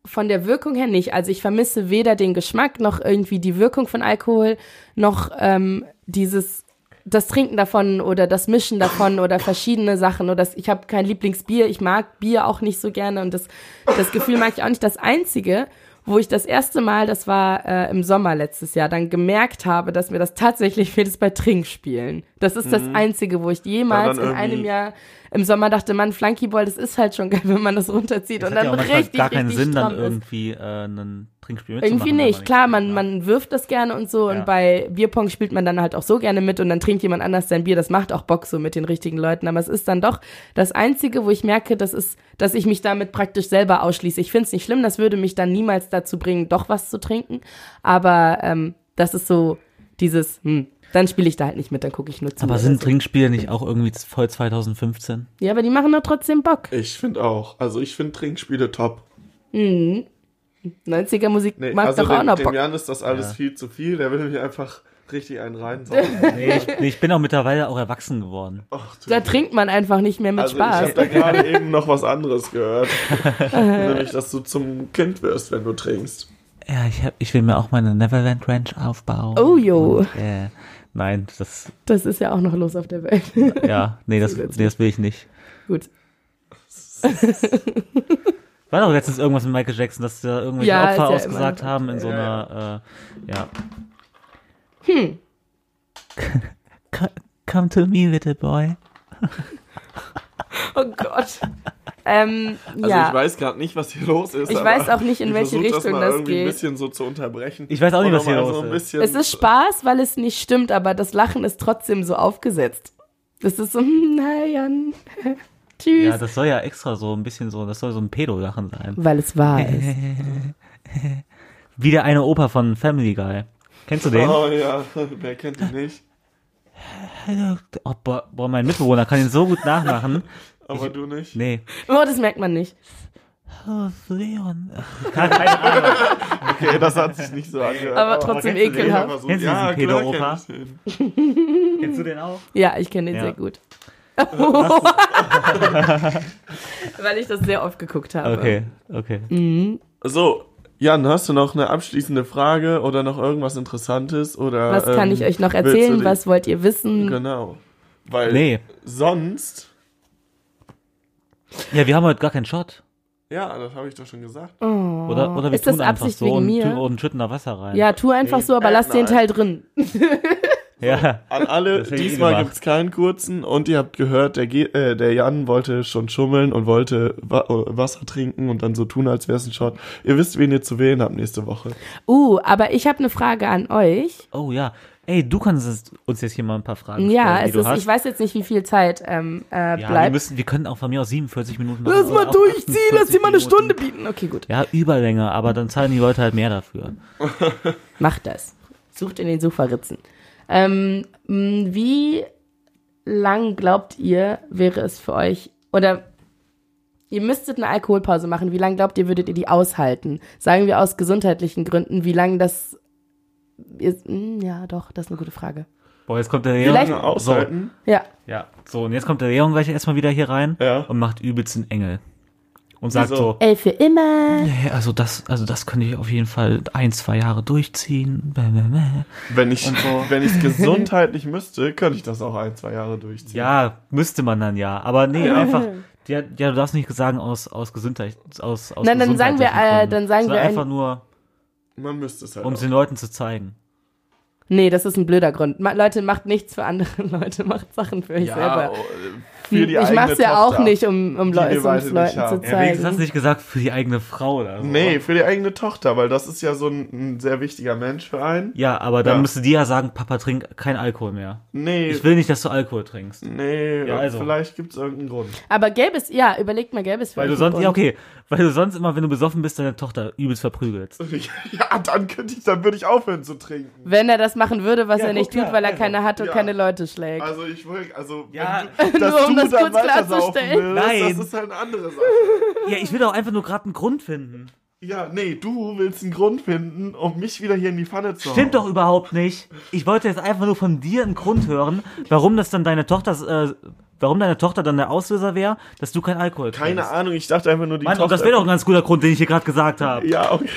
von der Wirkung her nicht. Also, ich vermisse weder den Geschmack noch irgendwie die Wirkung von Alkohol, noch ähm, dieses, das Trinken davon oder das Mischen davon oder verschiedene Sachen. Oder das, ich habe kein Lieblingsbier. Ich mag Bier auch nicht so gerne und das, das Gefühl mag ich auch nicht. Das Einzige, wo ich das erste Mal, das war äh, im Sommer letztes Jahr, dann gemerkt habe, dass mir das tatsächlich fehlt, ist bei Trinkspielen. Das ist das Einzige, wo ich jemals in einem Jahr im Sommer dachte, man, Flunkyball, das ist halt schon geil, wenn man das runterzieht Das und dann ja richtig, gar keinen richtig Sinn, dann irgendwie äh, ein Trinkspiel mitzumachen. Irgendwie nicht. man Klar, man, trinkt, man wirft das gerne und so Ja. und bei Bierpong spielt man dann halt auch so gerne mit und dann trinkt jemand anders sein Bier. Das macht auch Bock so mit den richtigen Leuten. Aber es ist dann doch das Einzige, wo ich merke, das ist, dass ich mich damit praktisch selber ausschließe. Ich finde es nicht schlimm, das würde mich dann niemals dazu bringen, doch was zu trinken. Aber ähm, das ist so dieses, hm, dann spiele ich da halt nicht mit, dann gucke ich nur zu. Aber sind so. Trinkspiele nicht auch irgendwie voll 2015? Ja, aber die machen doch trotzdem Bock. Ich finde auch. Also ich finde Trinkspiele top. 90er Musik Nee, macht also doch auch dem, noch dem Bock. Jan ist das alles Ja. viel zu viel. Der will mich einfach richtig einen reinsaugen. Nee, ich, nee, ich bin auch mittlerweile auch erwachsen geworden. Du Da trinkt man einfach nicht mehr mit Also Spaß. ich habe da gerade eben noch was anderes gehört. Nämlich, dass du zum Kind wirst, wenn du trinkst. Ja, ich, hab, ich will mir auch meine Neverland Ranch aufbauen. Oh, jo. Und, äh, nein, das, Das ist ja auch noch los auf der Welt. ja, nee, das, nee, das will ich nicht. Gut. War doch letztens irgendwas mit Michael Jackson, dass da irgendwelche Ja, Opfer ja immer ausgesagt noch- haben in so einer, äh, ja. Hm. Come to me, little boy. Oh Gott. ähm, Also ja. ich weiß gerade nicht, was hier los ist. Ich weiß auch nicht, in welche Richtung mal das irgendwie ein geht. bisschen so zu unterbrechen. Ich weiß auch nicht, was hier los ist. es ist Spaß, weil es nicht stimmt, aber das Lachen ist trotzdem so aufgesetzt. Das ist so, hm, na Jan. Tschüss. Ja, das soll ja extra so ein bisschen so, das soll so ein Pedo-Lachen sein. weil es wahr ist. Wie der eine Opa von Family Guy. Kennst du den? Oh ja, wer kennt ihn nicht? Oh, boah, boah, mein Mitbewohner kann ihn so gut nachmachen. Aber du nicht? Nee. Oh, das merkt man nicht. Oh, Leon. Keine, Ahnung. Okay, das hat sich nicht so angehört. Aber trotzdem kennst du den? ekelhaft. Aber so, Kennst du ja, diesen Pedo-Opa? kenn ich den. Kennst du den auch? Ja, ich kenne den Ja. sehr gut. weil ich das sehr oft geguckt habe. Okay, okay. So, Jan, hast du noch eine abschließende Frage oder noch irgendwas Interessantes? Oder, Was kann ähm, ich euch noch erzählen? Was wollt ihr wissen? Genau. Weil Nee. sonst, Ja, wir haben heute gar keinen Shot. ja, das habe ich doch schon gesagt. Oder, oder wir Ist das tun einfach Absicht so wegen und, mir? tun- und schütten da Wasser rein. Ja, tu einfach so, aber Äh, lass den nein. Teil drin. Ja. An alle, diesmal gemacht. gibt's keinen kurzen und ihr habt gehört, der, Ge äh, der Jan wollte schon schummeln und wollte Wa äh, Wasser trinken und dann so tun, als wäre es ein Shot. Ihr wisst, wen ihr zu wählen habt nächste Woche. Uh, aber ich habe eine Frage an euch. Oh ja. Ey, du kannst es- uns jetzt hier mal ein paar Fragen Ja, stellen, die es du ist, hast. ich weiß jetzt nicht, wie viel Zeit ähm, äh, ja, wir, bleibt. müssen, wir können auch von mir aus 47 Minuten Lass mal durchziehen, lass dir mal eine 48 Stunde bieten. Okay, gut. Ja, Überlänge, aber dann zahlen die Leute halt mehr dafür. Macht das. Sucht in den Sofaritzen. Ähm, wie lang glaubt ihr, wäre es für euch, oder ihr müsstet eine Alkoholpause machen, wie lange glaubt ihr, würdet ihr die aushalten? Sagen wir aus gesundheitlichen Gründen, wie lange das ist, mh, ja, doch, das ist eine gute Frage. Boah, jetzt kommt der Leon. Aushalten. Ja, Ja, so, und jetzt kommt der Leon gleich erstmal wieder hier rein Ja. und macht übelst den Engel. Und sagt Wieso? so, ey, für immer. nee, also das, also das könnte ich auf jeden Fall ein, zwei Jahre durchziehen. Bäh, bäh, bäh. Wenn ich wenn ich gesundheitlich müsste, könnte ich das auch ein, zwei Jahre durchziehen. Ja, müsste man dann ja. Aber nee, einfach, ja, ja du darfst nicht sagen aus, aus Gesundheit, aus, aus Nein, dann sagen wir, äh, dann sagen wir einfach ein- nur, Man müsste es halt. um es auch. den Leuten zu zeigen. Nee, das ist ein blöder Grund. Ma Leute, macht nichts für andere Leute, macht Sachen für euch ja, selber. Für die ich eigene mach's ja Tochter. auch nicht, um, um die Leu wir beide es nicht Leuten zu Ja, wenigstens hast zeigen. du nicht gesagt für die eigene Frau oder so. Nee, für die eigene Tochter, weil das ist ja so ein, ein sehr wichtiger Mensch für einen. Ja, aber dann Ja. müsste die ja sagen, Papa, trink kein Alkohol mehr. Nee, Ich will nicht, dass du Alkohol trinkst. nee, Ja, also. vielleicht gibt's irgendeinen Grund. Aber gäbe es, ja, überlegt mal, gäbe es Weil du sonst, ja okay, weil du sonst immer, wenn du besoffen bist, deine Tochter übelst verprügelst. Ja, dann könnte ich, dann würde ich aufhören zu trinken. Wenn er das machen würde, was Ja, er nicht guck, tut, weil er also, keine hat und ja. keine Leute schlägt. Also ich will, also Ja, du, nur um das kurz klarzustellen. willst, Nein. das ist halt eine andere Sache. Ja, ich will doch einfach nur gerade einen Grund finden. Ja, nee, du willst einen Grund finden, um mich wieder hier in die Pfanne zu Stimmt doch hauen. überhaupt nicht. Ich wollte jetzt einfach nur von dir einen Grund hören, warum das dann deine Tochter, äh, warum deine Tochter dann der Auslöser wäre, dass du kein Alkohol trinkst. Keine Ahnung, ich dachte einfach nur die Mann, Tochter. das wäre doch ein ganz guter Grund, den ich hier gerade gesagt habe. Ja, okay.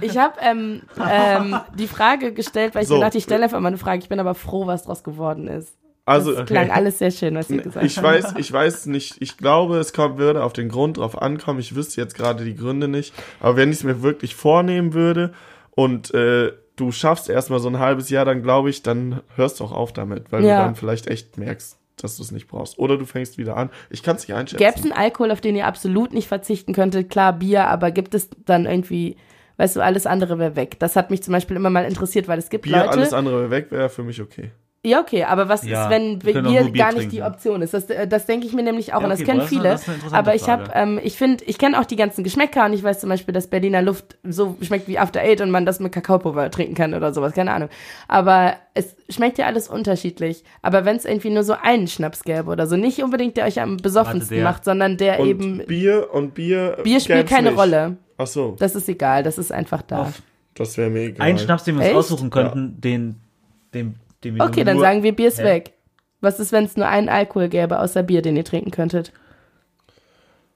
Ich habe ähm, ähm, die Frage gestellt, weil ich So. mir dachte, ich stelle einfach mal eine Frage. Ich bin aber froh, was draus geworden ist. Also, Das klang alles sehr schön, was ihr gesagt ich habt. weiß, ich weiß nicht, ich glaube, es kommt, würde auf den Grund drauf ankommen. Ich wüsste jetzt gerade die Gründe nicht. Aber wenn ich es mir wirklich vornehmen würde und äh, du schaffst erstmal so ein halbes Jahr, dann glaube ich, dann hörst du auch auf damit, weil Ja. du dann vielleicht echt merkst, dass du es nicht brauchst. Oder du fängst wieder an. Ich kann es nicht einschätzen. Gäbe es einen Alkohol, auf den ihr absolut nicht verzichten könntet? Klar, Bier, aber gibt es dann irgendwie, weißt du, alles andere wäre weg. Das hat mich zum Beispiel immer mal interessiert, weil es gibt Bier, Leute. alles andere weg wäre für mich okay. Ja, okay, aber was Ja, ist, wenn Bier Bier gar nicht trinken. die Option ist? Das, äh, das denke ich mir nämlich auch Ja, und das okay, kennen boah, viele. das ist eine aber ich habe, ähm, ich finde, ich kenne auch die ganzen Geschmäcker und ich weiß zum Beispiel, dass Berliner Luft so schmeckt wie After Eight und man das mit Kakaopulver trinken kann oder sowas, keine Ahnung. Aber es schmeckt ja alles unterschiedlich. Aber wenn es irgendwie nur so einen Schnaps gäbe oder so, nicht unbedingt der euch am besoffensten macht, sondern der Und eben Bier und Bier. Bier spielt keine nicht. Rolle. Ach so, Das ist egal, das ist einfach da. Auf das wäre mir egal. Einen Schnaps, den wir uns Echt? aussuchen könnten, den, den, den Okay, nur, dann sagen wir Bier ist Hä? weg. Was ist, wenn es nur einen Alkohol gäbe außer Bier, den ihr trinken könntet?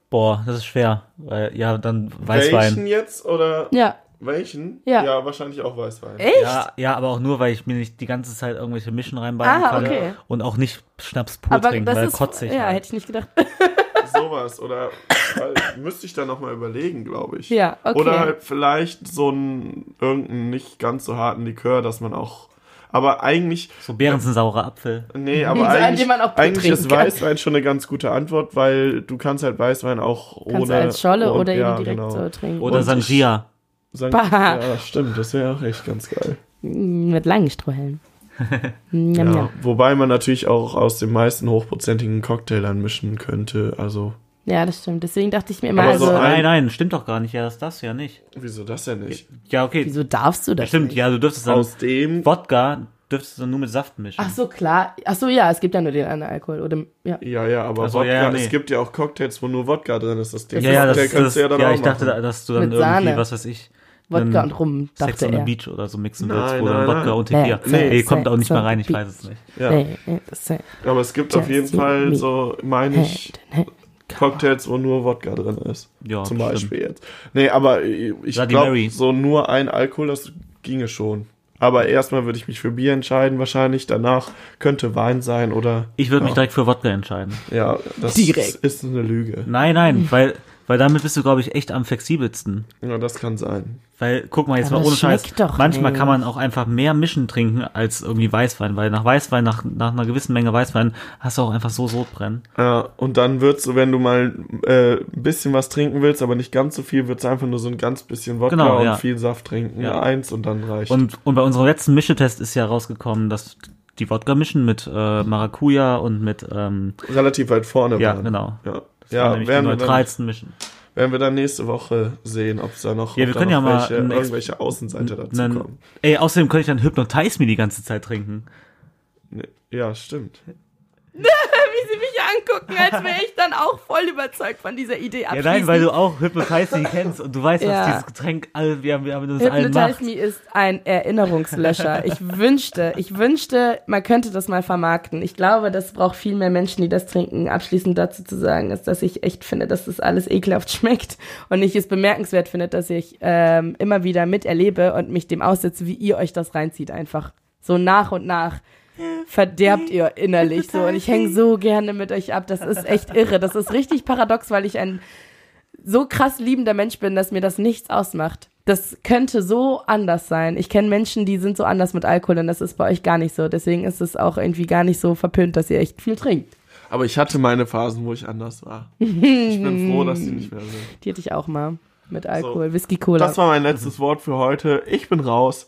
Boah, das ist schwer. Weil, ja, dann Welchen Weißwein. jetzt oder Ja. welchen? Ja. Ja, wahrscheinlich auch Weißwein. Echt? Ja, ja, aber auch nur, weil ich mir nicht die ganze Zeit irgendwelche Mischen reinballen Ah, kann. okay. Und auch nicht Schnaps pur Aber trinken, das weil ist, kotzig. ja, halt. hätte ich nicht gedacht. Sowas. Oder weil, müsste ich dann nochmal überlegen, glaube ich. Ja, okay. Oder halt vielleicht so ein irgendeinen nicht ganz so harten Likör, dass man auch. Aber eigentlich, So Behrensen saurer Apfel. nee, So aber einen, eigentlich, den man auch eigentlich ist kann. Weißwein schon eine ganz gute Antwort, weil du kannst halt Weißwein auch Kannst ohne. du als Scholle und- oder ja, eben direkt genau. so trinken. Oder Und Sangia. San Bah. ja, stimmt, das wäre auch echt ganz geil. Mm, Mit langen Strohhalmen. Njam, Ja, wobei man natürlich auch aus den meisten hochprozentigen Cocktail dann mischen könnte. Also, ja, das stimmt. Deswegen dachte ich mir immer, Aber also, so ein- Nein, nein, stimmt doch gar nicht. Ja, das darfst du ja nicht. wieso das denn nicht? Ja, okay. wieso darfst du das stimmt, nicht? ja, du dürftest dann Aus dem. Wodka dürftest du nur mit Saft mischen. Ach so, klar. Ach so, ja, es gibt ja nur den einen Alkohol. Oder, ja. Ja, ja, aber Ach so, Wodka, ja, ja, nee. es gibt ja auch Cocktails, wo nur Wodka drin ist. Das Ding. ja, ja, das, das, kannst du ja dann auch ich dachte, machen. dass du dann Mit irgendwie, Sahne. was weiß ich, Wodka und Rum, Sex dachte on the er. Beach oder so mixen Nein, willst, wo dann nein, Wodka nein. und Tequila. Nee, Nee, nee, kommt auch nicht Sex mal rein, ich weiß es nicht. Ja. Nee, nee, das ist Aber es gibt auf jeden Fall so, meine ich, Cocktails, wo nur Wodka drin ist. Ja, Zum stimmt. Beispiel jetzt. Nee, aber ich glaube, so nur ein Alkohol, das ginge schon. Aber erstmal würde ich mich für Bier entscheiden, wahrscheinlich. Danach könnte Wein sein oder. Ich würde mich ja. direkt für Wodka entscheiden. Ja, das Direkt. ist eine Lüge. Nein, nein, weil Weil damit bist du, glaube ich, echt am flexibelsten. Ja, das kann sein. Weil, guck mal, jetzt Aber mal ohne Scheiß. doch Manchmal nicht. kann man auch einfach mehr mischen trinken als irgendwie Weißwein, weil nach Weißwein, nach, nach einer gewissen Menge Weißwein, hast du auch einfach so Sodbrennen. Ja, und dann wird's so, wenn du mal äh, ein bisschen was trinken willst, aber nicht ganz so viel, wird's einfach nur so ein ganz bisschen Wodka Genau, und ja. viel Saft trinken. Ja. Eins und dann reicht. Und, und bei unserem letzten Mischetest ist ja rausgekommen, dass die Wodka mischen mit äh, Maracuja und mit, ähm, relativ weit vorne ja, waren. genau. Ja, Das ja nämlich die werden, wir dann, neutralsten Mischen. werden wir dann nächste Woche sehen, ob es da noch, Ja, wir können ja mal welche, einen irgendwelche Außenseiter dazu Nen- kommen. Ey, außerdem könnte ich dann Hypnotize Me die ganze Zeit trinken. Nee, Ja, stimmt. Wie sie mich angucken, als wäre ich dann auch voll überzeugt von dieser Idee Ja, nein, weil du auch Hypnotize Me kennst und du weißt, Ja. was dieses Getränk all, wir haben, wir haben uns allen macht. Me ist ein Erinnerungslöscher. Ich wünschte, ich wünschte, man könnte das mal vermarkten. Ich glaube, das braucht viel mehr Menschen, die das trinken. Abschließend dazu zu sagen, ist, dass ich echt finde, dass das alles ekelhaft schmeckt und ich es bemerkenswert finde, dass ich ähm, immer wieder miterlebe und mich dem aussetze, wie ihr euch das reinzieht einfach. So nach und nach verderbt ihr innerlich so und ich hänge so gerne mit euch ab. Das ist echt irre. Das ist richtig paradox, weil ich ein so krass liebender Mensch bin, dass mir das nichts ausmacht. Das könnte so anders sein. Ich kenne Menschen, die sind so anders mit Alkohol und das ist bei euch gar nicht so. Deswegen ist es auch irgendwie gar nicht so verpönt, dass ihr echt viel trinkt. Aber ich hatte meine Phasen, wo ich anders war. ich bin froh, dass die nicht mehr sind. Die hatte ich auch mal mit Alkohol, Whisky, Cola. Das war mein letztes Wort für heute. Ich bin raus.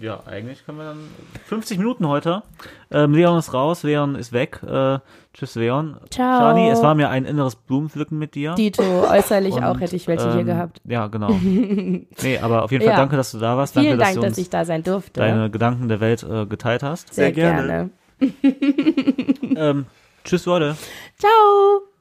Ja, eigentlich können wir dann 50 Minuten heute. Ähm, Leon ist raus, Leon ist weg. Äh, tschüss, Leon. Ciao. Shani, es war mir ein inneres Blumenpflücken mit dir. Dito, äußerlich Und, auch hätte ich welche hier ähm, gehabt. Ja, genau. nee, aber auf jeden Fall Ja. danke, dass du da warst. Vielen danke, Dank, dass dass, du uns ich da sein durfte. deine Gedanken der Welt äh, geteilt hast. Sehr, Sehr gerne. gerne. ähm, tschüss, Leute. Ciao.